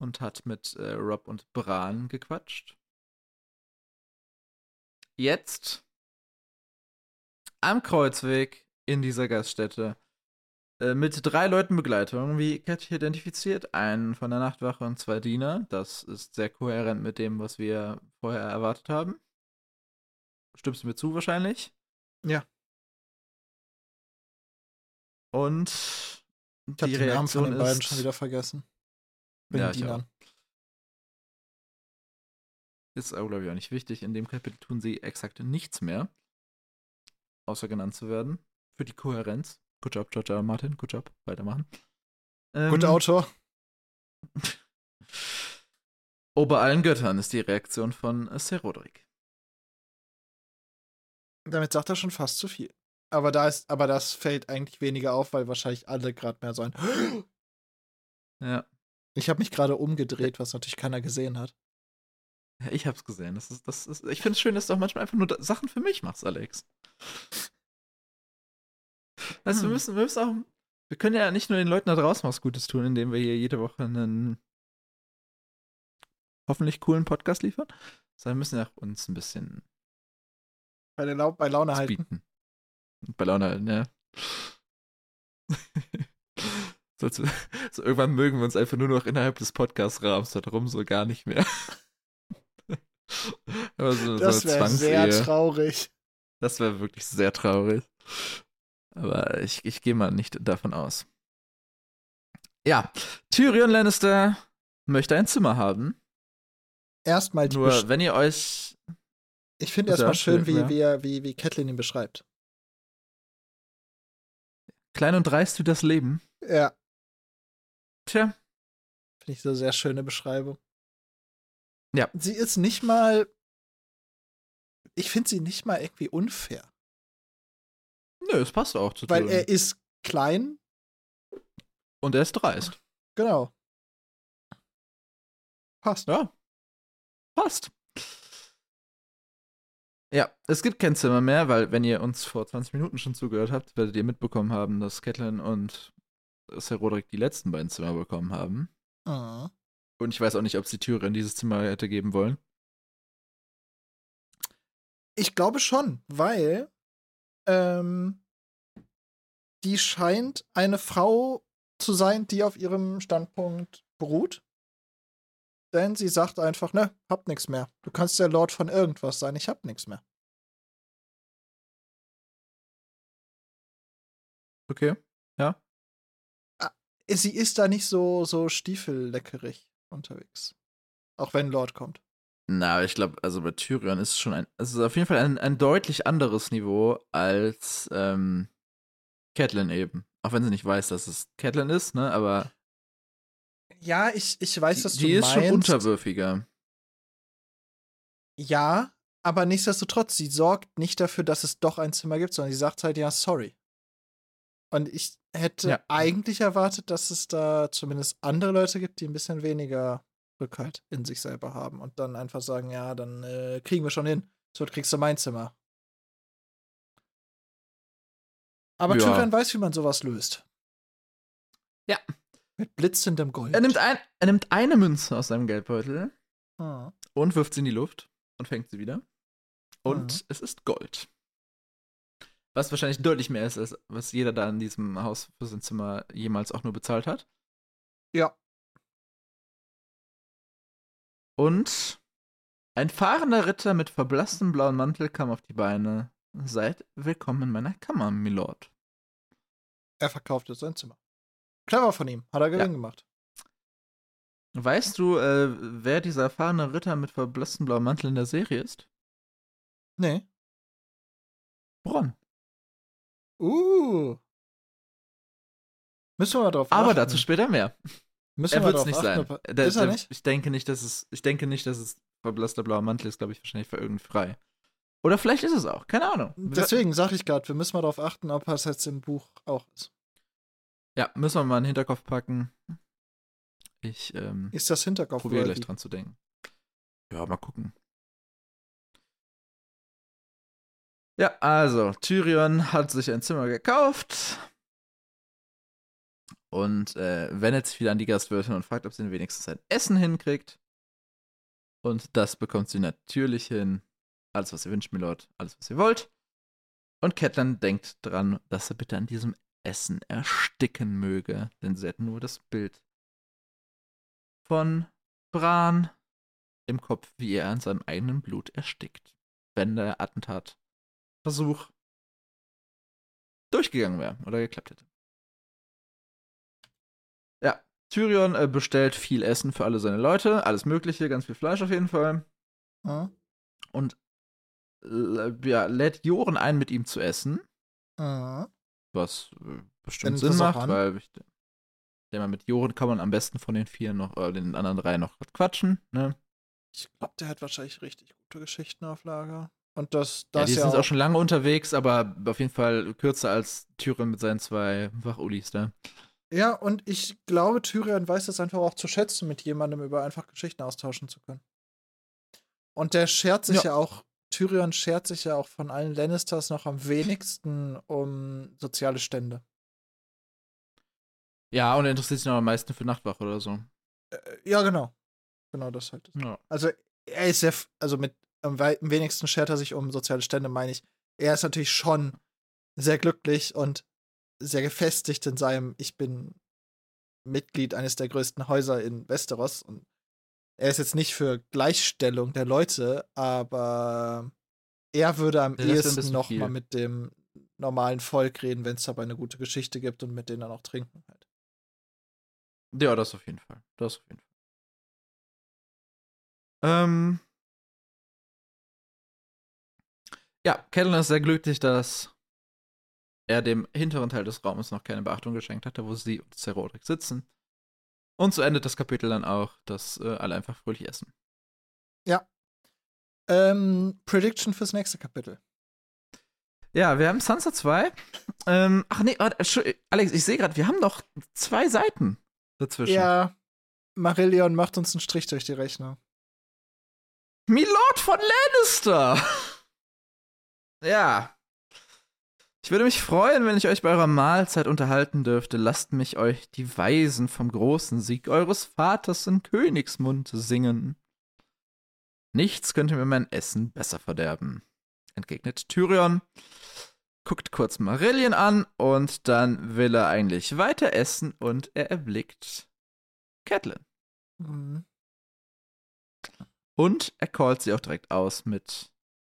und hat mit äh, Rob und Bran gequatscht. Jetzt am Kreuzweg in dieser Gaststätte äh, mit drei Leuten Begleitung, wie Cat hier identifiziert, einen von der Nachtwache und zwei Diener. Das ist sehr kohärent mit dem, was wir vorher erwartet haben. Stimmst du mir zu wahrscheinlich? Ja. Und Ich habe die den Namen von Reaktion den beiden ist, schon wieder vergessen. Bei Ja. Dienern. Ist aber, glaube ich, auch nicht wichtig. In dem Kapitel tun sie exakt nichts mehr. Außer genannt zu werden. Für die Kohärenz. Good job. R. Martin. Good job. Weitermachen. Ähm, Guter Autor. Ober allen Göttern ist die Reaktion von Ser Roderick. Damit sagt er schon fast zu viel. Aber da ist, aber das fällt eigentlich weniger auf, weil wahrscheinlich alle gerade mehr so ein. Ja. Ich habe mich gerade umgedreht, was natürlich keiner gesehen hat. Ja, Ich hab's gesehen. Das ist, das ist, ich finde es schön, dass du auch manchmal einfach nur Sachen für mich machst, Alex. Also, wir Hm. müssen, wir müssen auch. Wir können ja nicht nur den Leuten da draußen was Gutes tun, indem wir hier jede Woche einen hoffentlich coolen Podcast liefern, sondern wir müssen ja auch uns ein bisschen Bei, der Lau bei Laune halten. bieten. Bei Laune halten, ja. so, so, irgendwann mögen wir uns einfach nur noch innerhalb des Podcast-Rahmens darum, so gar nicht mehr. So, Das so wäre sehr traurig. Das wäre wirklich sehr traurig. Aber ich, ich gehe mal nicht davon aus. Ja, Tyrion Lannister möchte ein Zimmer haben. Erstmal die Nur wenn ihr euch. Ich finde erstmal schön, wie, ja. wie, er- wie, wie Catelyn ihn beschreibt. Klein und dreist wie das Leben. Ja, Tja, finde ich so eine sehr schöne Beschreibung. Ja. Sie ist nicht mal. Ich finde sie nicht mal irgendwie unfair. nö, es passt auch zu Weil Tyrion. er ist klein, und er ist dreist. genau. Passt. Ja. Passt. Ja, es gibt kein Zimmer mehr, weil wenn ihr uns vor 20 Minuten schon zugehört habt, werdet ihr mitbekommen haben, dass Catelyn und Ser Roderick die letzten beiden Zimmer bekommen haben. Mhm. Und ich weiß auch nicht, ob sie Tyrion dieses Zimmer hätte geben wollen. Ich glaube schon, weil ähm, die scheint eine Frau zu sein, die auf ihrem Standpunkt beruht. Denn sie sagt einfach, ne, hab nix mehr. Du kannst der Lord von irgendwas sein, ich hab nix mehr. Okay. Sie ist da nicht so, so stiefelleckerig unterwegs. Auch wenn Lord kommt. Na, ich glaube, also bei Tyrion ist es schon ein, es ist auf jeden Fall ein, ein deutlich anderes Niveau als ähm, Catelyn eben. Auch wenn sie nicht weiß, dass es Catelyn ist, ne, aber Ja, ich, ich weiß, dass die, du die ist meinst. schon unterwürfiger. Ja, aber nichtsdestotrotz, sie sorgt nicht dafür, dass es doch ein Zimmer gibt, sondern sie sagt halt, ja, sorry. Und ich hätte Ja. eigentlich erwartet, dass es da zumindest andere Leute gibt, die ein bisschen weniger Rückhalt in sich selber haben und dann einfach sagen, ja, dann äh, kriegen wir schon hin. So kriegst du mein Zimmer. Aber Ja. Tyrion weiß, wie man sowas löst. Ja. Mit blitzendem Gold. Er nimmt, ein, er nimmt eine Münze aus seinem Geldbeutel Hm. und wirft sie in die Luft und fängt sie wieder. Und Mhm. es ist Gold. Was wahrscheinlich deutlich mehr ist, als was jeder da in diesem Haus für sein Zimmer jemals auch nur bezahlt hat. Ja. Und ein fahrender Ritter mit verblasstem blauen Mantel kam auf die Beine. Seid willkommen in meiner Kammer, Milord. Er verkaufte sein Zimmer. Clever von ihm. Hat er Gewinn Ja. gemacht. Weißt du, äh, wer dieser erfahrene Ritter mit verblasstem blauem Mantel in der Serie ist? Nee. Bronn. Uh. Müssen wir mal drauf Aber achten. dazu später mehr. Müssen Er wir drauf nicht achten, sein. Der- ist er der- nicht? Ich denke nicht, dass es, ich denke nicht, dass es verblasster blauer Mantel ist, glaube ich, wahrscheinlich für irgendein frei. Oder vielleicht ist es auch, keine Ahnung. Deswegen sage ich gerade, wir müssen mal darauf achten, ob es jetzt im Buch auch ist. Ja, müssen wir mal in den Hinterkopf packen. Ich ähm, Ist das Hinterkopf probiere gleich dran zu denken. Ja, mal gucken. Ja, also, Tyrion hat sich ein Zimmer gekauft und äh, wendet sich wieder an die Gastwirtin und fragt, ob sie wenigstens ein Essen hinkriegt. Und das bekommt sie natürlich hin. Alles, was ihr wünscht, Milord, alles, was ihr wollt. Und Catelyn denkt dran, dass er bitte an diesem Essen ersticken möge, denn sie hat nur das Bild von Bran im Kopf, wie er an seinem eigenen Blut erstickt, wenn der Attentatversuch durchgegangen wäre oder geklappt hätte. Ja, Tyrion äh, bestellt viel Essen für alle seine Leute, alles Mögliche, ganz viel Fleisch auf jeden Fall. Mhm. Und äh, ja, lädt Joren ein, mit ihm zu essen, Mhm. was äh, bestimmt Sinn macht, weil ich denke mal, mit Joren kann man am besten von den vier noch, äh, den anderen drei noch quatschen, ne? Ich glaube, der hat wahrscheinlich richtig gute Geschichten auf Lager. Und das, Ja, das die ja, sind auch schon lange unterwegs, aber auf jeden Fall kürzer als Tyrion mit seinen zwei Wachulis da. Ja, und ich glaube, Tyrion weiß das einfach auch zu schätzen, mit jemandem über einfach Geschichten austauschen zu können. Und der schert sich Ja. ja, auch, Tyrion schert sich ja auch von allen Lannisters noch am wenigsten um soziale Stände. Ja, und er interessiert sich noch am meisten für Nachtwache oder so. Äh, ja, genau. Genau das halt. Ja. Also, er ist sehr, f- also mit am am wenigsten schert er sich um soziale Stände, meine ich. Er ist natürlich schon sehr glücklich und sehr gefestigt in seinem, ich bin Mitglied eines der größten Häuser in Westeros und er ist jetzt nicht für Gleichstellung der Leute, aber er würde am Ja, ehesten noch viel. mal mit dem normalen Volk reden, wenn es dabei eine gute Geschichte gibt und mit denen dann auch trinken halt. Ja, das auf jeden Fall. Das auf jeden Fall. Ähm. Ja, Catelyn ist sehr glücklich, dass er dem hinteren Teil des Raumes noch keine Beachtung geschenkt hatte, wo sie und Cerodric sitzen. Und so endet das Kapitel dann auch, dass äh, alle einfach fröhlich essen. Ähm, Prediction fürs nächste Kapitel. Ja, wir haben Sansa 2. Ähm, ach nee, Alex, ich sehe gerade, wir haben doch zwei Seiten dazwischen. Ja, Marillion macht uns einen Strich durch die Rechnung. Milord von Lannister! Ja. Ich würde mich freuen, wenn ich euch bei eurer Mahlzeit unterhalten dürfte. Lasst mich euch die Weisen vom großen Sieg eures Vaters in Königsmund singen. Nichts könnte mir mein Essen besser verderben, entgegnet Tyrion, guckt kurz Marillion an und dann will er eigentlich weiter essen und er erblickt Catelyn. Mhm. Und er callt sie auch direkt aus mit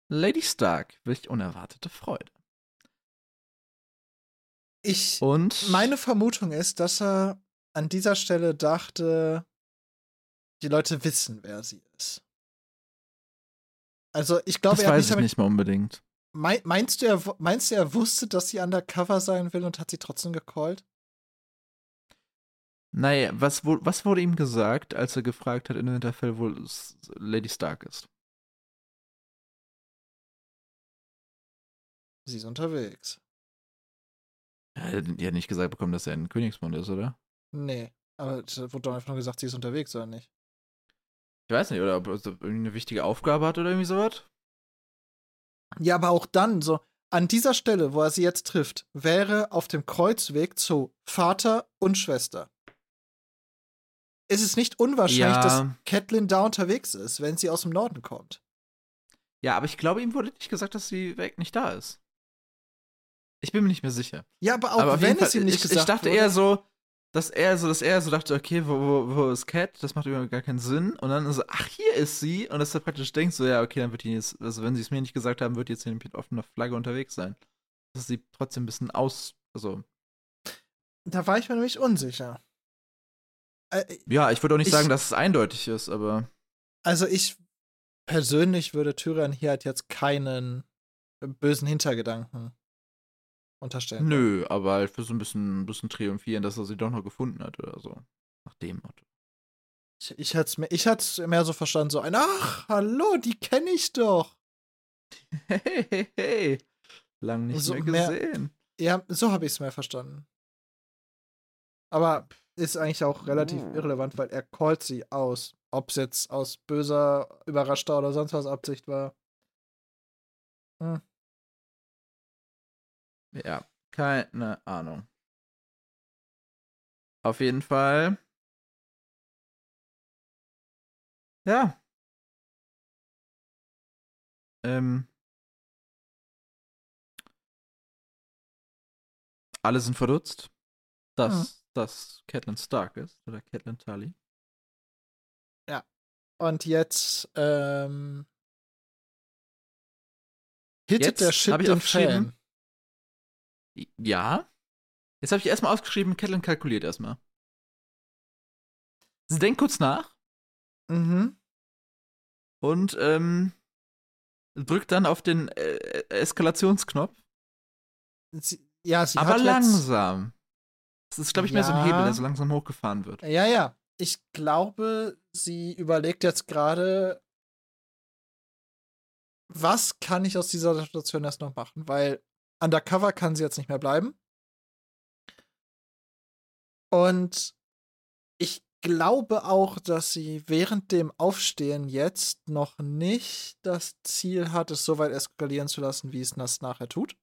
Lady Stark, welch unerwartete Freude. Ich, Und meine Vermutung ist, dass er an dieser Stelle dachte, die Leute wissen, wer sie ist. Also, ich glaube, das er weiß nicht ich damit. nicht mal unbedingt. Mei- Meinst du, er, meinst du, er wusste, dass sie undercover sein will und hat sie trotzdem gecallt? Naja, was, was wurde ihm gesagt, als er gefragt hat in Winterfell, wo Lady Stark ist? Sie ist unterwegs. Er hat nicht gesagt bekommen, dass er in Königsmund ist, oder? Nee. Aber es wurde doch einfach nur gesagt, sie ist unterwegs, oder nicht? Ich weiß nicht, oder ob er so irgendeine wichtige Aufgabe hat oder irgendwie sowas? Ja, aber auch dann, so an dieser Stelle, wo er sie jetzt trifft, wäre auf dem Kreuzweg zu Vater und Schwester. Es ist nicht unwahrscheinlich, Ja. dass Catelyn da unterwegs ist, wenn sie aus dem Norden kommt. Ja, aber ich glaube, ihm wurde nicht gesagt, dass sie weg nicht da ist. Ich bin mir nicht mehr sicher. Ja, aber auch aber wenn jeden es Fall, ihm nicht ich, gesagt ich dachte wurde, eher so, dass er so, dass er so dachte, okay, wo, wo, wo ist Cat? Das macht überhaupt gar keinen Sinn. Und dann so, ach, hier ist sie. Und dass er praktisch denkt, so, ja, okay, dann wird die jetzt, also wenn sie es mir nicht gesagt haben, wird die jetzt hier mit offener Flagge unterwegs sein. Dass sie trotzdem ein bisschen aus, also. da war ich mir nämlich unsicher. Äh, Ja, ich würde auch nicht Ich- sagen, dass es eindeutig ist, aber. Also ich persönlich würde Tyrion hier halt jetzt keinen bösen Hintergedanken unterstellen. Nö, aber halt für so ein bisschen, ein bisschen triumphieren, dass er sie doch noch gefunden hat oder so. Nach dem Motto. Ich, ich hätte es mehr, ich mehr so verstanden, so ein, ach, hallo, die kenne ich doch. Hey, hey, hey. Lang nicht So mehr mehr- gesehen. Ja, so habe ich es mehr verstanden. Aber ist eigentlich auch relativ irrelevant, weil er callt sie aus. Ob es jetzt aus böser, überraschter oder sonst was Absicht war. Hm. Ja, keine Ahnung. Auf jeden Fall. Ja. Ähm. Alle sind verdutzt, dass das Catelyn Stark ist oder Catelyn Tully. Und jetzt, ähm, hittet Jetzt der Shit den Fan. Ja. Jetzt habe ich erstmal ausgeschrieben, Catelyn kalkuliert erstmal. Sie denkt kurz nach Mhm. und ähm, drückt dann auf den äh, Eskalationsknopf. Sie, ja, sie aber langsam. Das ist, glaube ich, mehr so ein Ja. Hebel, der so langsam hochgefahren wird. Ja, ja. Ich glaube, sie überlegt jetzt gerade, was kann ich aus dieser Situation erst noch machen? Weil undercover kann sie jetzt nicht mehr bleiben. Und ich glaube auch, dass sie während dem Aufstehen jetzt noch nicht das Ziel hat, es so weit eskalieren zu lassen, wie es das nachher tut.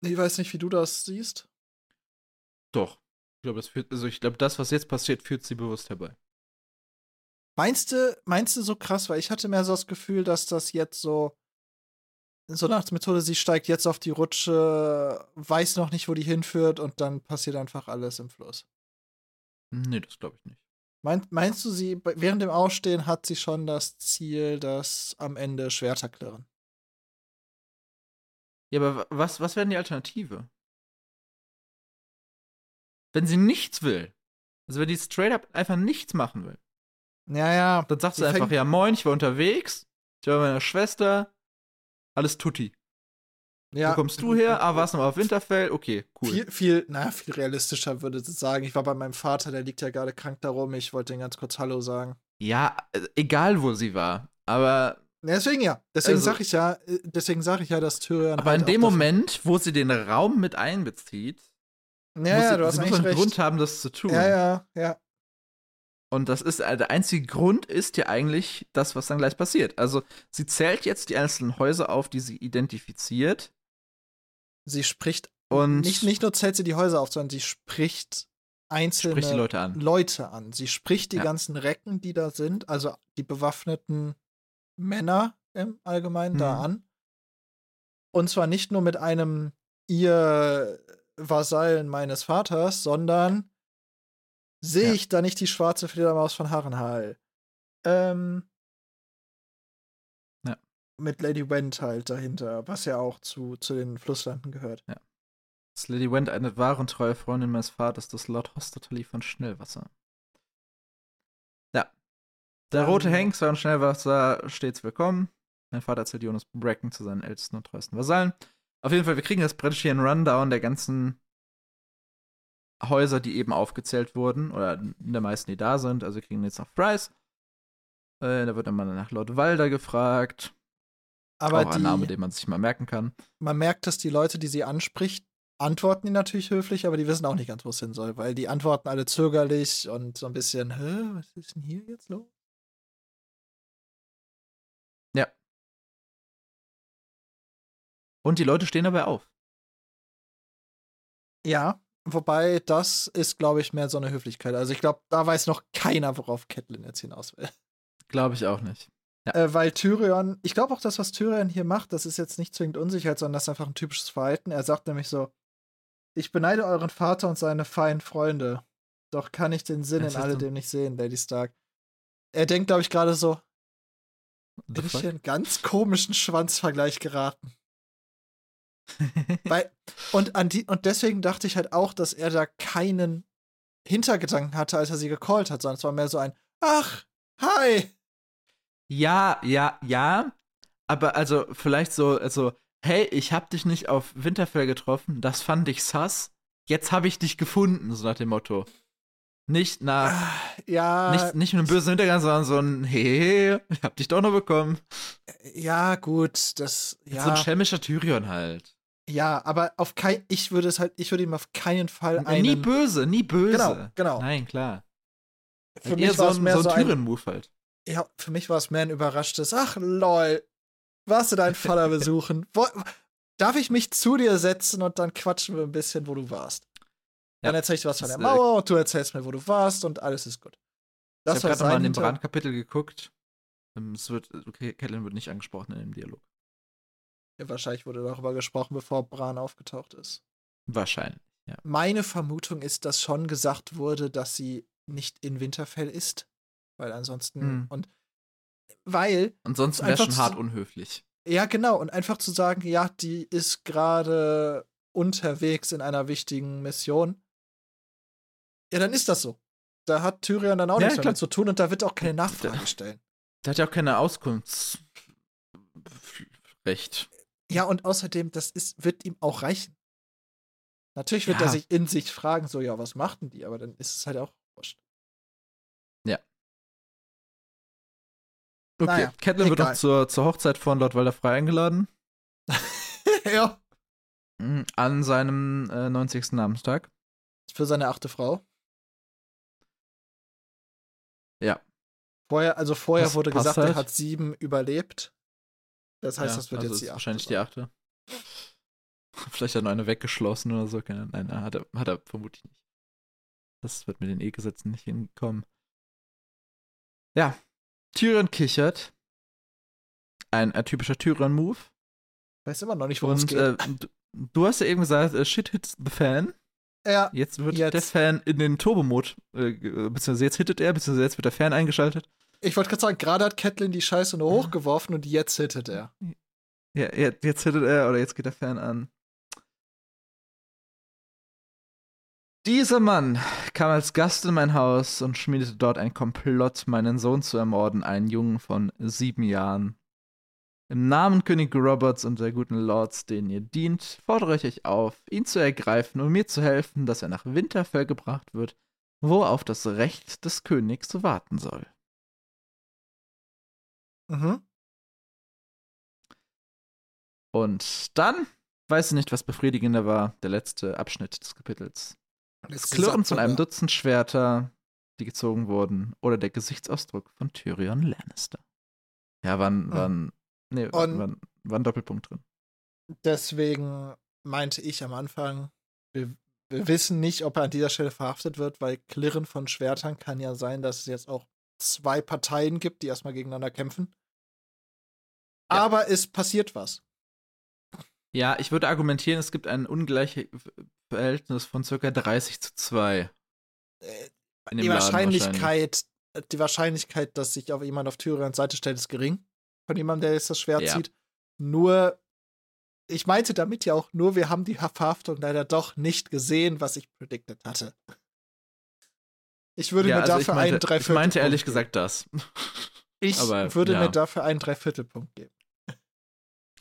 Ich weiß nicht, wie du das siehst. Doch. Ich glaube, das führt, also ich glaube, das, was jetzt passiert, führt sie bewusst herbei. Meinst du, meinst du so krass? Weil ich hatte mehr so das Gefühl, dass das jetzt so so nach der Methode, sie steigt jetzt auf die Rutsche, weiß noch nicht, wo die hinführt und dann passiert einfach alles im Fluss. Nee, das glaube ich nicht. Mein, meinst du, sie während dem Ausstehen hat sie schon das Ziel, dass am Ende Schwerter klirren? Ja, aber wa- was, was wäre denn die Alternative? Wenn sie nichts will, also wenn die straight up einfach nichts machen will, Ja, ja. dann sagt sie einfach, ja moin, ich war unterwegs, ich war bei meiner Schwester, alles tutti. ja. Wo kommst du her? Ah, warst du mal auf Winterfell? Okay, cool. Viel, viel, na, viel realistischer würde ich sagen. Ich war bei meinem Vater, der liegt ja gerade krank darum. Ich wollte ihn ganz kurz Hallo sagen. Ja, äh, egal wo sie war. Aber, Ja, Deswegen ja. Deswegen Also- sag ich ja, äh, deswegen sage ich ja, dass Tyrion aber halt in dem Moment, wo sie den Raum mit einbezieht, Ja, muss, ja, sie, du hast sie muss einen recht. Grund haben, das zu tun. Ja, ja, ja. Und das ist, äh, der einzige Grund ist ja eigentlich das, was dann gleich passiert. Also, sie zählt jetzt die einzelnen Häuser auf, die sie identifiziert. Sie spricht Und nicht, nicht nur zählt sie die Häuser auf, sondern sie spricht einzelne spricht Leute an. Leute an. Sie spricht die Ja. ganzen Recken, die da sind, also die bewaffneten Männer im Allgemeinen da Mhm. an. Und zwar nicht nur mit einem ihr Vasallen meines Vaters, sondern sehe Ja. ich da nicht die schwarze Fledermaus von Harrenhal. Ähm, Ja. Mit Lady Went halt dahinter, was ja auch zu, zu den Flusslanden gehört. Ist Lady Went eine wahre und treue Freundin meines Vaters, das Lord Hostertally von Schnellwasser. Ja. Der Dann- rote Hengst war in Schnellwasser stets willkommen. Mein Vater erzählt Jonas Bracken zu seinen ältesten und treuesten Vasallen. Auf jeden Fall, wir kriegen hier einen Rundown der ganzen Häuser, die eben aufgezählt wurden, oder der meisten, die da sind. Also wir kriegen jetzt noch Bryce. Äh, da wird dann mal nach Lord Walder gefragt. Aber auch ein Name, die, den man sich mal merken kann. man merkt, dass die Leute, die sie anspricht, antworten die natürlich höflich, aber die wissen auch nicht ganz, wo es hin soll, weil die antworten alle zögerlich und so ein bisschen, hä, was ist denn hier jetzt los? Und die Leute stehen dabei auf. Ja, wobei das ist, glaube ich, mehr so eine Höflichkeit. Also ich glaube, da weiß noch keiner, worauf Catelyn jetzt hinaus will. Glaube ich auch nicht. Ja. Äh, weil Tyrion, ich glaube auch, das, was Tyrion hier macht, das ist jetzt nicht zwingend Unsicherheit, sondern das ist einfach ein typisches Verhalten. Er sagt nämlich so: Ich beneide euren Vater und seine feinen Freunde, doch kann ich den Sinn Das in alledem nicht sehen, Lady Stark. Er denkt, glaube ich, gerade so: Bin ich hier in einen ganz komischen Schwanzvergleich geraten? Weil, und, an die, und deswegen dachte ich halt auch, dass er da keinen Hintergedanken hatte, als er sie gecallt hat, sondern es war mehr so ein: Ach, hi! Ja, ja, ja. Aber also vielleicht so, also, hey, ich hab dich nicht auf Winterfell getroffen, das fand ich sass. Jetzt habe ich dich gefunden, so nach dem Motto. Nicht nach, Ah, Ja, nicht, nicht mit einem bösen Hintergrund, sondern so ein, hey, ich hab dich doch noch bekommen. ja, gut, das, So ein ja, schelmischer Tyrion halt. Ja, aber auf kein, ich würde es halt, ich würde ihm auf keinen Fall einen. nie böse, nie böse. Genau, genau. Nein, klar. Für Eher mich so war es ein, mehr so so ein Tyrion-Move halt. ja, für mich war es mehr ein überraschtes, ach lol, warst du deinen Vater besuchen? Wo, darf ich mich zu dir setzen und dann quatschen wir ein bisschen, wo du warst? Dann Ja, erzähl ich dir was von das, der äh, Mauer und du erzählst mir, wo du warst und alles ist gut. ich habe gerade nochmal in dem Brandkapitel geguckt. Ähm, Es wird, okay, Catelyn wird nicht angesprochen in dem Dialog. Ja, wahrscheinlich wurde darüber gesprochen, bevor Bran aufgetaucht ist. Wahrscheinlich. Meine Vermutung ist, dass schon gesagt wurde, dass sie nicht in Winterfell ist. Weil ansonsten. Hm. Und weil, Und sonst wäre schon hart unhöflich. ja, genau, und einfach zu sagen, ja, die ist gerade unterwegs in einer wichtigen Mission. Ja, dann ist das so. Da hat Tyrion dann auch Ja, nichts mehr klar. mit zu tun und da wird auch keine Nachfrage stellen. Der hat ja auch keine Auskunftsrecht. Ja, und außerdem, das ist, wird ihm auch reichen. Natürlich wird Ja. er sich in sich fragen, so, ja, was machten die? Aber dann ist es halt auch wurscht. Okay, Naja, Catelyn wird noch zur, zur Hochzeit von Lord Walder Frey eingeladen. ja. Mhm, An seinem äh, 90. Namenstag. Für seine achte Frau. Ja. Vorher, also vorher Das wurde gesagt, er halt. hat sieben überlebt. Das heißt, ja, das wird also jetzt die achte. wahrscheinlich die achte. Vielleicht hat noch eine weggeschlossen oder so. Keine, nein, hat er, hat er vermutlich nicht. Das wird mit den E-Gesetzen nicht hinkommen. Ja, Tyrion kichert. Ein, ein typischer Tyrion-Move. Weiß immer noch nicht, worum es geht. äh, du, du hast ja eben gesagt, äh, shit hits the fan. ja, Jetzt wird Jetzt. der Fan in den Turbo-Mode, äh, beziehungsweise jetzt hittet er, beziehungsweise jetzt wird der Fan eingeschaltet. Ich wollte gerade sagen, gerade hat Catelyn die Scheiße nur hochgeworfen und jetzt hittet er. Ja, jetzt hittet er oder jetzt geht der Fan an. Dieser Mann kam als Gast in mein Haus und schmiedete dort ein Komplott, meinen Sohn zu ermorden, einen Jungen von sieben Jahren. Im Namen König Roberts und der guten Lords, denen ihr dient, fordere ich euch auf, ihn zu ergreifen und mir zu helfen, dass er nach Winterfell gebracht wird, wo er auf das Recht des Königs warten soll. Mhm. Und dann, weiß ich nicht, was befriedigender war, der letzte Abschnitt des Kapitels. Das Klirren von einem Dutzend Schwerter, die gezogen wurden, oder der Gesichtsausdruck von Tyrion Lannister. Ja, war ein, war ein, nee, war, Und- war, ein- war ein Doppelpunkt drin. Deswegen meinte ich am Anfang, wir, wir wissen nicht, ob er an dieser Stelle verhaftet wird, weil Klirren von Schwertern kann ja sein, dass es jetzt auch zwei Parteien gibt, die erstmal gegeneinander kämpfen. Ja. Aber es passiert was. Ja, ich würde argumentieren, es gibt ein ungleiches Verhältnis von circa 30 zu 2. Äh, die Wahrscheinlichkeit, die Wahrscheinlichkeit, dass sich auf jemand auf Tyrions Seite stellt, ist gering. Von jemandem, der jetzt das Schwert Ja. zieht. Nur, ich meinte damit ja auch nur, wir haben die Verhaftung leider doch nicht gesehen, was ich predicted hatte. Ich würde Ja, mir also dafür einen meinte, ich meinte ehrlich gesagt das. ich aber, würde ja. mir dafür einen Dreiviertelpunkt geben.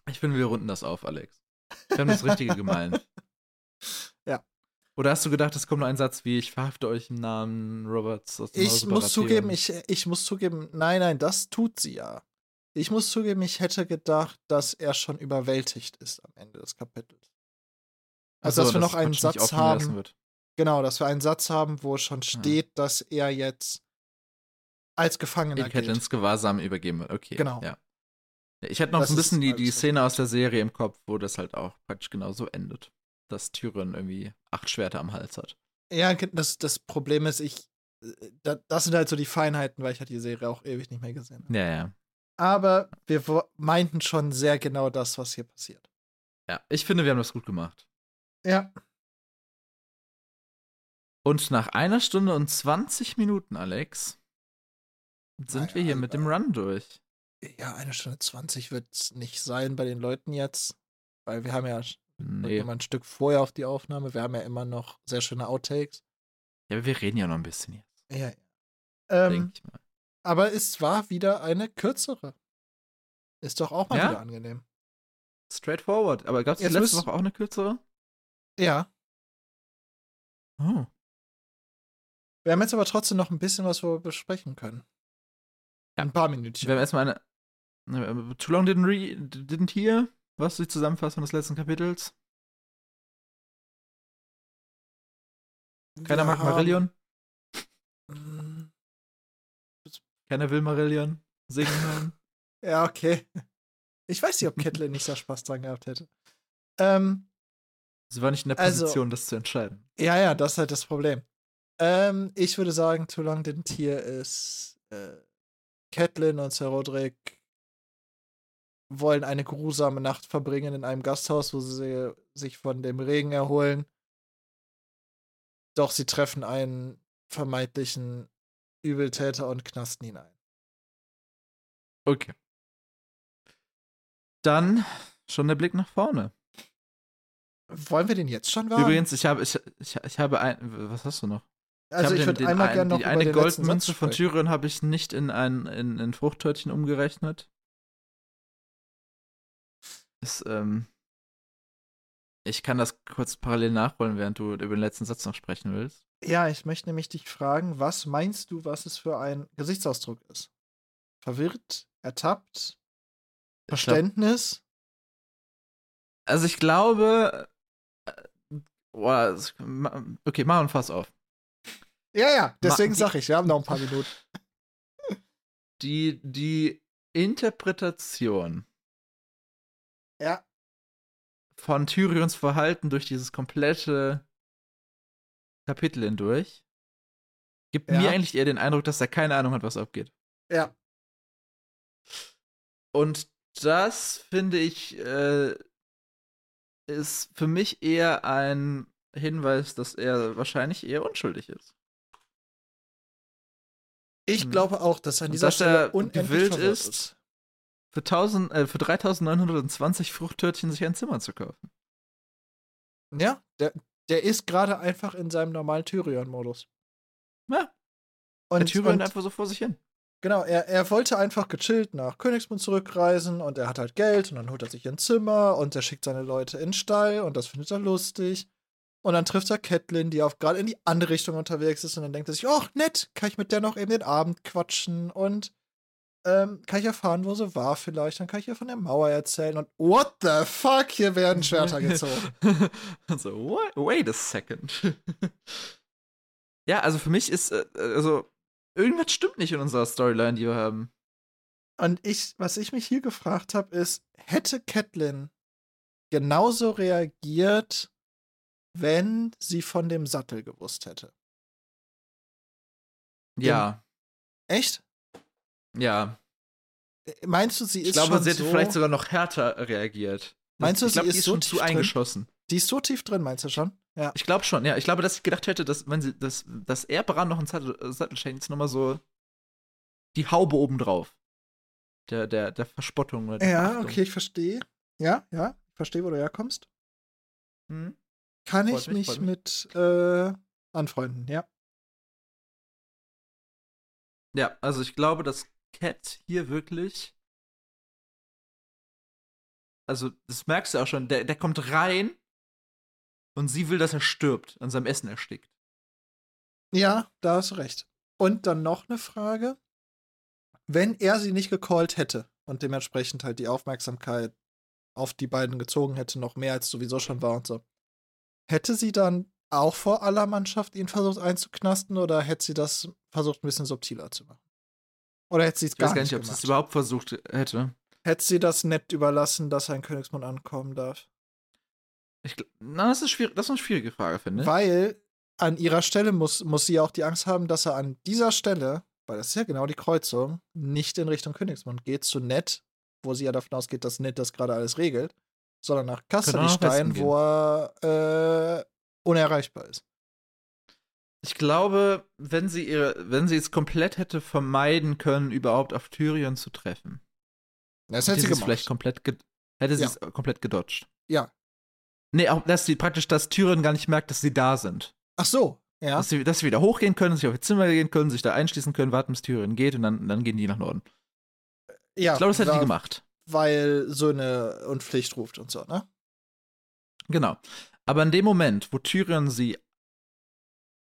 Ich finde, wir runden das auf, Alex. Wir haben das Richtige gemeint. Ja. Oder hast du gedacht, es kommt nur ein Satz wie, ich verhafte euch im Namen Roberts aus dem Ich Hause muss zugeben, ich, ich muss zugeben, nein, nein, das tut sie ja. Ich muss zugeben, ich hätte gedacht, dass er schon überwältigt ist am Ende des Kapitels. Also, so, dass wir noch einen Satz haben, Wird. Genau, dass wir einen Satz haben, wo schon steht, dass er jetzt als Gefangener In. Catelyn's Gewahrsam übergeben wird. Okay. Genau. Ja. Ich hätte noch Das ein bisschen die, die. Szene aus der Serie im Kopf, wo das halt auch praktisch genau so endet. Dass Tyrion irgendwie acht Schwerter am Hals hat. Ja, das, das Problem ist, ich, äh, da- das sind halt so die Feinheiten, weil ich halt die Serie auch ewig nicht mehr gesehen habe. Ja, ja. Aber wir meinten schon sehr genau das, was hier passiert. Ja, ich finde, wir haben das gut gemacht. Ja. Und nach einer Stunde und 20 Minuten, Alex, sind Naja, wir hier mit dem Run durch. Ja, eine Stunde 20 wird es nicht sein bei den Leuten jetzt. Weil wir haben ja Nee. immer ein Stück vorher auf die Aufnahme. Wir haben ja immer noch sehr schöne Outtakes. Ja, aber wir reden ja noch ein bisschen jetzt, Ja, ja. Ähm, denke ich mal. aber es war wieder eine kürzere. Ist doch auch mal Ja? wieder angenehm. Straightforward. Aber gab es letzte Woche auch eine kürzere? Ja. Oh. Wir haben jetzt aber trotzdem noch ein bisschen, was wir besprechen können. Ja. Ein paar Minütchen. Wir haben erstmal eine. äh, Too long didn't, re didn't hear. Was ist die Zusammenfassung des letzten Kapitels? Keiner Wir mag haben- Marillion. Mm, Keiner will Marillion singen hören. Ja, okay. Ich weiß nicht, ob Catelyn nicht so Spaß dran gehabt hätte. Ähm, Sie war nicht in der Also- Position, das zu entscheiden. ja, ja, das ist halt das Problem. Ähm, ich würde sagen, Too Long Didn't Hear ist äh, Catelyn und Sir Roderick wollen eine grusame Nacht verbringen in einem Gasthaus, wo sie sich von dem Regen erholen. Doch sie treffen einen vermeintlichen Übeltäter und knasten ihn ein. Okay. Dann schon der Blick nach vorne. Wollen wir den jetzt schon wagen? Übrigens, ich habe, ich, ich, ich habe ein. Was hast du noch? Also ich den- würde einmal ein- gerne noch Die eine Goldmünze von. Tyrion habe ich nicht in ein in, in Fruchttörtchen umgerechnet. Ist, ähm, ich kann das kurz parallel nachholen, während du über den letzten Satz noch sprechen willst. Ja, ich möchte nämlich dich fragen, was meinst du, was es für ein Gesichtsausdruck ist? Verwirrt, ertappt, Ich Verständnis? Also ich glaube. äh, ma- okay, machen wir ein Fass auf. Ja, ja, deswegen die- sag ich, wir haben noch ein paar Minuten. Die, die Interpretation Ja, von Tyrions Verhalten durch dieses komplette Kapitel hindurch gibt Ja. mir eigentlich eher den Eindruck, dass er keine Ahnung hat, was abgeht. ja, Und das finde ich äh, ist für mich eher ein Hinweis, dass er wahrscheinlich eher unschuldig ist. Ich Hm. glaube auch, dass er an dieser dass Stelle unendlich gewillt verwirrt ist, Für, 1000, äh, für 3920 Fruchttörtchen sich ein Zimmer zu kaufen. Ja, der, der ist gerade einfach in seinem normalen Tyrion-Modus. Ja, Und, der Tyrion und einfach so vor sich hin. genau, er, er wollte einfach gechillt nach Königsmund zurückreisen und er hat halt Geld und dann holt er sich ein Zimmer und er schickt seine Leute in den Stall und das findet er lustig. Und dann trifft er Catelyn, die auch gerade in die andere Richtung unterwegs ist und dann denkt er sich, ach nett, kann ich mit der noch eben den Abend quatschen und ähm, kann ich erfahren, wo sie war vielleicht, dann kann ich ihr von der Mauer erzählen und what the fuck, hier werden Schwerter gezogen. also, wait, wait a second. ja, also für mich ist, äh, also, irgendwas stimmt nicht in unserer Storyline, die wir haben. Und ich, was ich mich hier gefragt habe, ist, hätte Catelyn genauso reagiert, wenn sie von dem Sattel gewusst hätte? Ja, Echt? ja. Äh, Meinst du, sie ist Ich glaube, schon sie hätte so, vielleicht sogar noch härter reagiert. Meinst du, ich glaube, sie ist ist so schon tief zu drin? eingeschossen. die ist so tief drin, meinst du schon? Ja. Ich glaube schon, ja. Ich glaube, dass ich gedacht hätte, dass, wenn sie, dass, dass er Bran noch einen Sattel, äh, Sattel schenkt, ist nochmal so die Haube obendrauf. Der, der, der Verspottung oder der Ja, Verachtung. okay, ich verstehe. Ja, ja, ich verstehe, wo du herkommst. Hm? Kann Freut ich mich, mich, mit äh, anfreunden, ja. Ja, also ich glaube, dass Cat hier wirklich. Also, das merkst du auch schon, der, der kommt rein und sie will, dass er stirbt, an seinem Essen erstickt. Ja, da hast du recht. Und dann noch eine Frage. Wenn er sie nicht gecallt hätte und dementsprechend halt die Aufmerksamkeit auf die beiden gezogen hätte, noch mehr als sowieso schon war und so, hätte sie dann auch vor aller Mannschaft ihn versucht einzuknasten oder hätte sie das versucht, ein bisschen subtiler zu machen? Oder hätte sie es Ich weiß gar gar nicht nicht, ob sie es gemacht? überhaupt versucht hätte. Hätte sie das nett überlassen, dass ein Königsmund ankommen darf? Ich, na, das ist, schwierig, das ist eine schwierige Frage, finde ich. Weil an ihrer Stelle muss, muss sie auch die Angst haben, dass er an dieser Stelle weil das ist ja genau die Kreuzung, nicht in Richtung Königsmund. Geht zu Ned, wo sie ja davon ausgeht, dass Ned das gerade alles regelt, sondern nach Kasterstein, wo er äh, unerreichbar ist. Ich glaube, wenn sie ihre, wenn sie es komplett hätte vermeiden können, überhaupt auf Tyrion zu treffen. Das hätte sie gemacht. vielleicht komplett hätte sie ja. es komplett gedodged. Ja. Nee, auch dass sie praktisch, dass Tyrion gar nicht merkt, dass sie da sind. Ach so, ja. Dass sie, dass sie wieder hochgehen können, sich auf ihr Zimmer gehen können, sich da einschließen können, warten, bis Tyrion geht und dann, dann gehen die nach Norden. Ja. Ich glaube, das hätte sie gemacht. Weil Söhne und Pflicht ruft und so, ne? Genau. Aber in dem Moment, wo Tyrion sie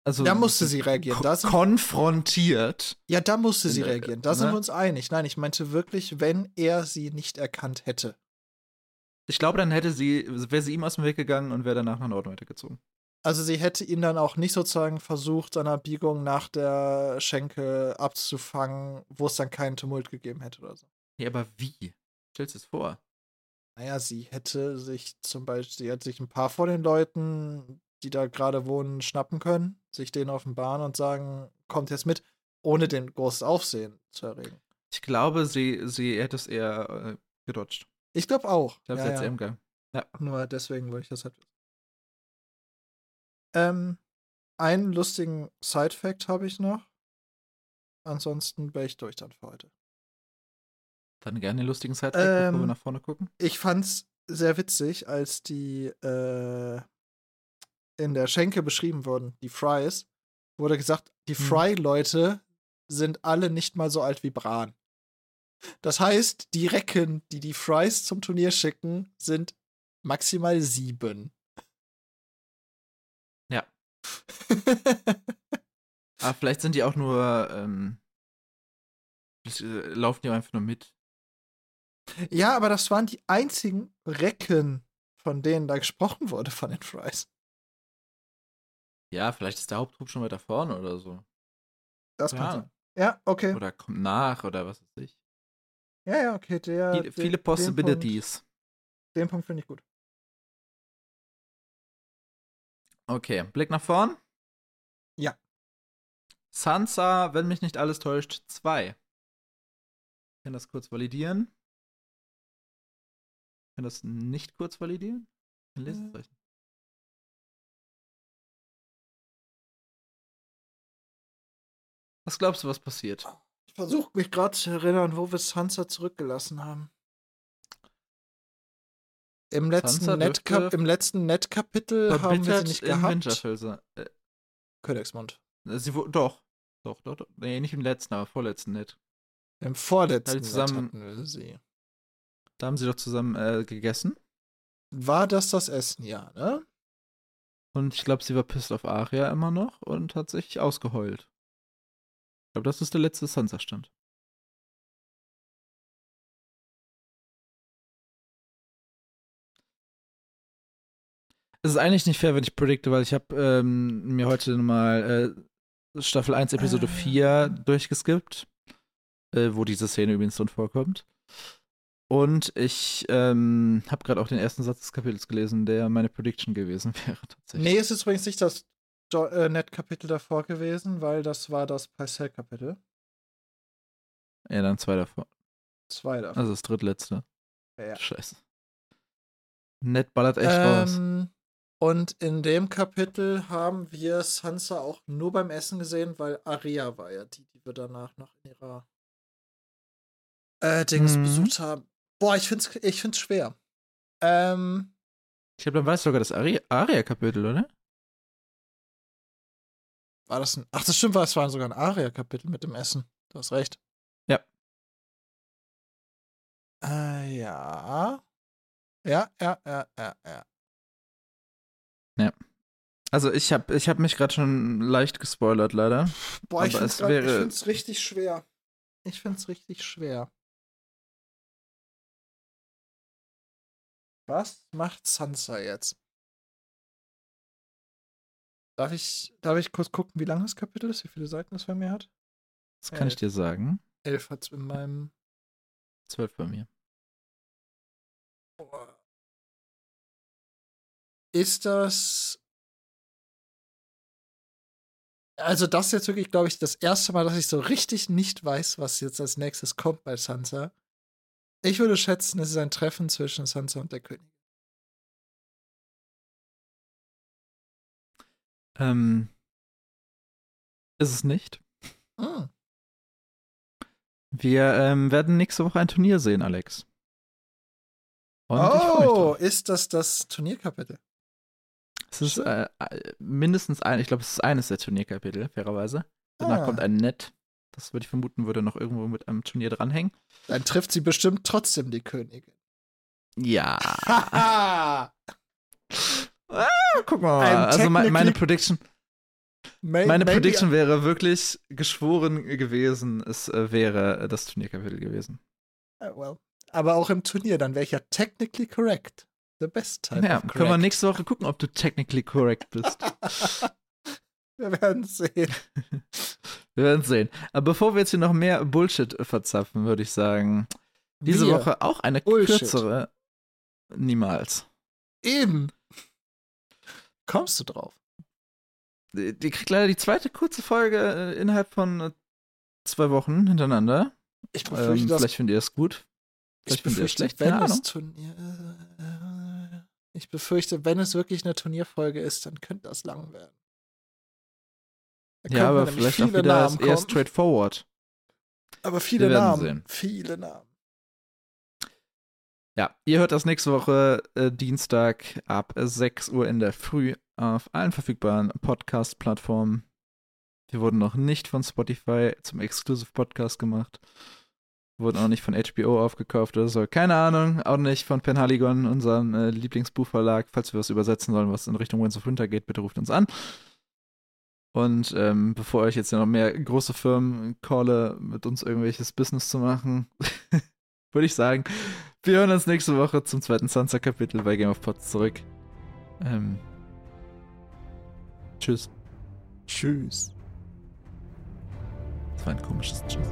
also da musste sie reagieren. Da konfrontiert. Ja, da musste sie reagieren. Da ne? sind wir uns einig. Nein, ich meinte wirklich, wenn er sie nicht erkannt hätte. Ich glaube, dann hätte sie, wäre sie ihm aus dem Weg gegangen und wäre danach nach Norden weitergezogen. Also sie hätte ihn dann auch nicht sozusagen versucht, seiner Biegung nach der Schenke abzufangen, wo es dann keinen Tumult gegeben hätte oder so. Ja, aber wie? Stellst du es vor? Naja, sie hätte sich zum Beispiel, sie hätte sich ein paar von den Leuten, die da gerade wohnen, schnappen können, sich denen offenbaren und sagen, kommt jetzt mit, ohne den großes Aufsehen zu erregen. Ich glaube, sie, sie hätte es eher äh, gedodged. Ich glaube auch. Ich glaube, ja, sie hätte es ja. Ja. Nur deswegen wollte ich das halt wissen. Ähm, einen lustigen Side-Fact habe ich noch. Ansonsten wäre ich durch dann für heute. Dann gerne den lustigen Side-Fact, ähm, bevor wir ähm, nach vorne gucken. Ich fand's sehr witzig, als die äh, in der Schenke beschrieben wurden, die Fries, wurde gesagt, die hm. Fry-Leute sind alle nicht mal so alt wie Bran. Das heißt, die Recken, die die Fries zum Turnier schicken, sind maximal sieben. Ja. Aber vielleicht sind die auch nur, ähm, äh, laufen die einfach nur mit. Ja, aber das waren die einzigen Recken, von denen da gesprochen wurde von den Fries. Ja, vielleicht ist der Haupttrupp schon weiter vorne oder so. Das ja. kann sein. Ja, okay. Oder kommt nach oder was weiß ich. Ja, ja, okay. Der, viele, den, viele Possibilities. Den Punkt finde ich gut. Okay, Blick nach vorn. Ja. Sansa, wenn mich nicht alles täuscht, zwei. Ich kann das kurz validieren. Kann das nicht kurz validieren. Ein Lesezeichen. Was glaubst du, was passiert? Ich versuche mich gerade zu erinnern, wo wir Sansa zurückgelassen haben. Im letzten, Netkap im letzten Netkapitel haben wir sie nicht gehabt. Äh, Königsmund. Äh, sie doch. Doch, doch, doch. Nee, nicht im letzten, aber vorletzten Net. Im vorletzten Net zusammen, hatten wir sie. Da haben sie doch zusammen äh, gegessen. War das das Essen, ja, ne? Und ich glaube, sie war pissed auf Aria immer noch und hat sich ausgeheult. Ich glaube, das ist der letzte Sansa-Stand. Es ist eigentlich nicht fair, wenn ich predikte, weil ich habe ähm, mir heute mal äh, Staffel 1, Episode äh. 4 durchgeskippt, äh, wo diese Szene übrigens drin vorkommt. Und ich ähm, habe gerade auch den ersten Satz des Kapitels gelesen, der meine Prediction gewesen wäre tatsächlich. Nee, es ist übrigens nicht das äh, Net-Kapitel davor gewesen, weil das war das Parcell-Kapitel. Ja, dann zwei davor. Zwei davor. Also das drittletzte. Ja. Scheiße. Nett ballert echt ähm, raus. Und in dem Kapitel haben wir Sansa auch nur beim Essen gesehen, weil Aria war ja die, die wir danach noch in ihrer äh, Dings mhm. besucht haben. Boah, ich find's, ich find's schwer. Ähm, ich glaube, dann war es sogar das Aria-Kapitel, oder? War das ein. Ach, das stimmt, es war sogar ein Aria-Kapitel mit dem Essen. Du hast recht. Ja. Äh, ja. Ja, ja, ja, ja, ja. Ja. Also ich habe ich hab mich gerade schon leicht gespoilert, leider. Boah, ich finde es richtig schwer. Ich finde es richtig schwer. Was macht Sansa jetzt? Darf ich, darf ich kurz gucken, wie lang das Kapitel ist, wie viele Seiten es bei mir hat? Das kann Elf. ich dir sagen. Elf hat es in meinem. Zwölf bei mir. Ist das. Also, das ist jetzt wirklich, glaube ich, das erste Mal, dass ich so richtig nicht weiß, was jetzt als nächstes kommt bei Sansa. Ich würde schätzen, es ist ein Treffen zwischen Sansa und der König. Ähm, ist es nicht. Hm. Wir ähm, werden nächste Woche ein Turnier sehen, Alex. Und Oh, ist das das Turnierkapitel? Es ist äh, mindestens ein, ich glaube, es ist eines der Turnierkapitel, fairerweise. Danach Ah. kommt ein Net. Das würde ich vermuten, würde noch irgendwo mit einem Turnier dranhängen. Dann trifft sie bestimmt trotzdem die Königin. Ja. Ah, guck mal. Also me meine Prediction, May- meine Prediction wäre wirklich geschworen gewesen, es äh, wäre das Turnierkapitel gewesen. Uh, well. Aber auch im Turnier, dann wäre ich ja technically correct. The best type Ja, können wir nächste Woche gucken, ob du technically correct bist. wir werden sehen. Wir werden sehen. Aber bevor wir jetzt hier noch mehr Bullshit verzapfen, würde ich sagen, diese Wir. Woche auch eine Bullshit. kürzere. Niemals. Eben. Kommst du drauf? Die, die kriegt leider die zweite kurze Folge äh, innerhalb von äh, zwei Wochen hintereinander. Ich Ähm, befürchte, dass vielleicht findet ihr es gut. ich Vielleicht findet ihr es befürchte, schlecht. wenn es. Turnier, äh, ich befürchte, wenn es wirklich eine Turnierfolge ist, dann könnte das lang werden. Ja, aber vielleicht auch wieder Namen eher kommen. straightforward. Aber viele Namen. sehen. Viele Namen. Ja, ihr hört das nächste Woche äh, Dienstag ab 6 Uhr in der Früh auf allen verfügbaren Podcast-Plattformen. Wir wurden noch nicht von Spotify zum Exclusive Podcast gemacht. Wurden auch nicht von HBO aufgekauft oder so. Keine Ahnung. Auch nicht von Penhaligon, unserem äh, Lieblingsbuchverlag. Falls wir was übersetzen sollen, was in Richtung Winds of Winter geht, bitte ruft uns an. Und ähm, bevor ich jetzt noch mehr große Firmen calle, mit uns irgendwelches Business zu machen, würde ich sagen, wir hören uns nächste Woche zum zweiten Sansa-Kapitel bei Game of Pots zurück. Ähm, tschüss. Tschüss. Das war ein komisches Tschüss.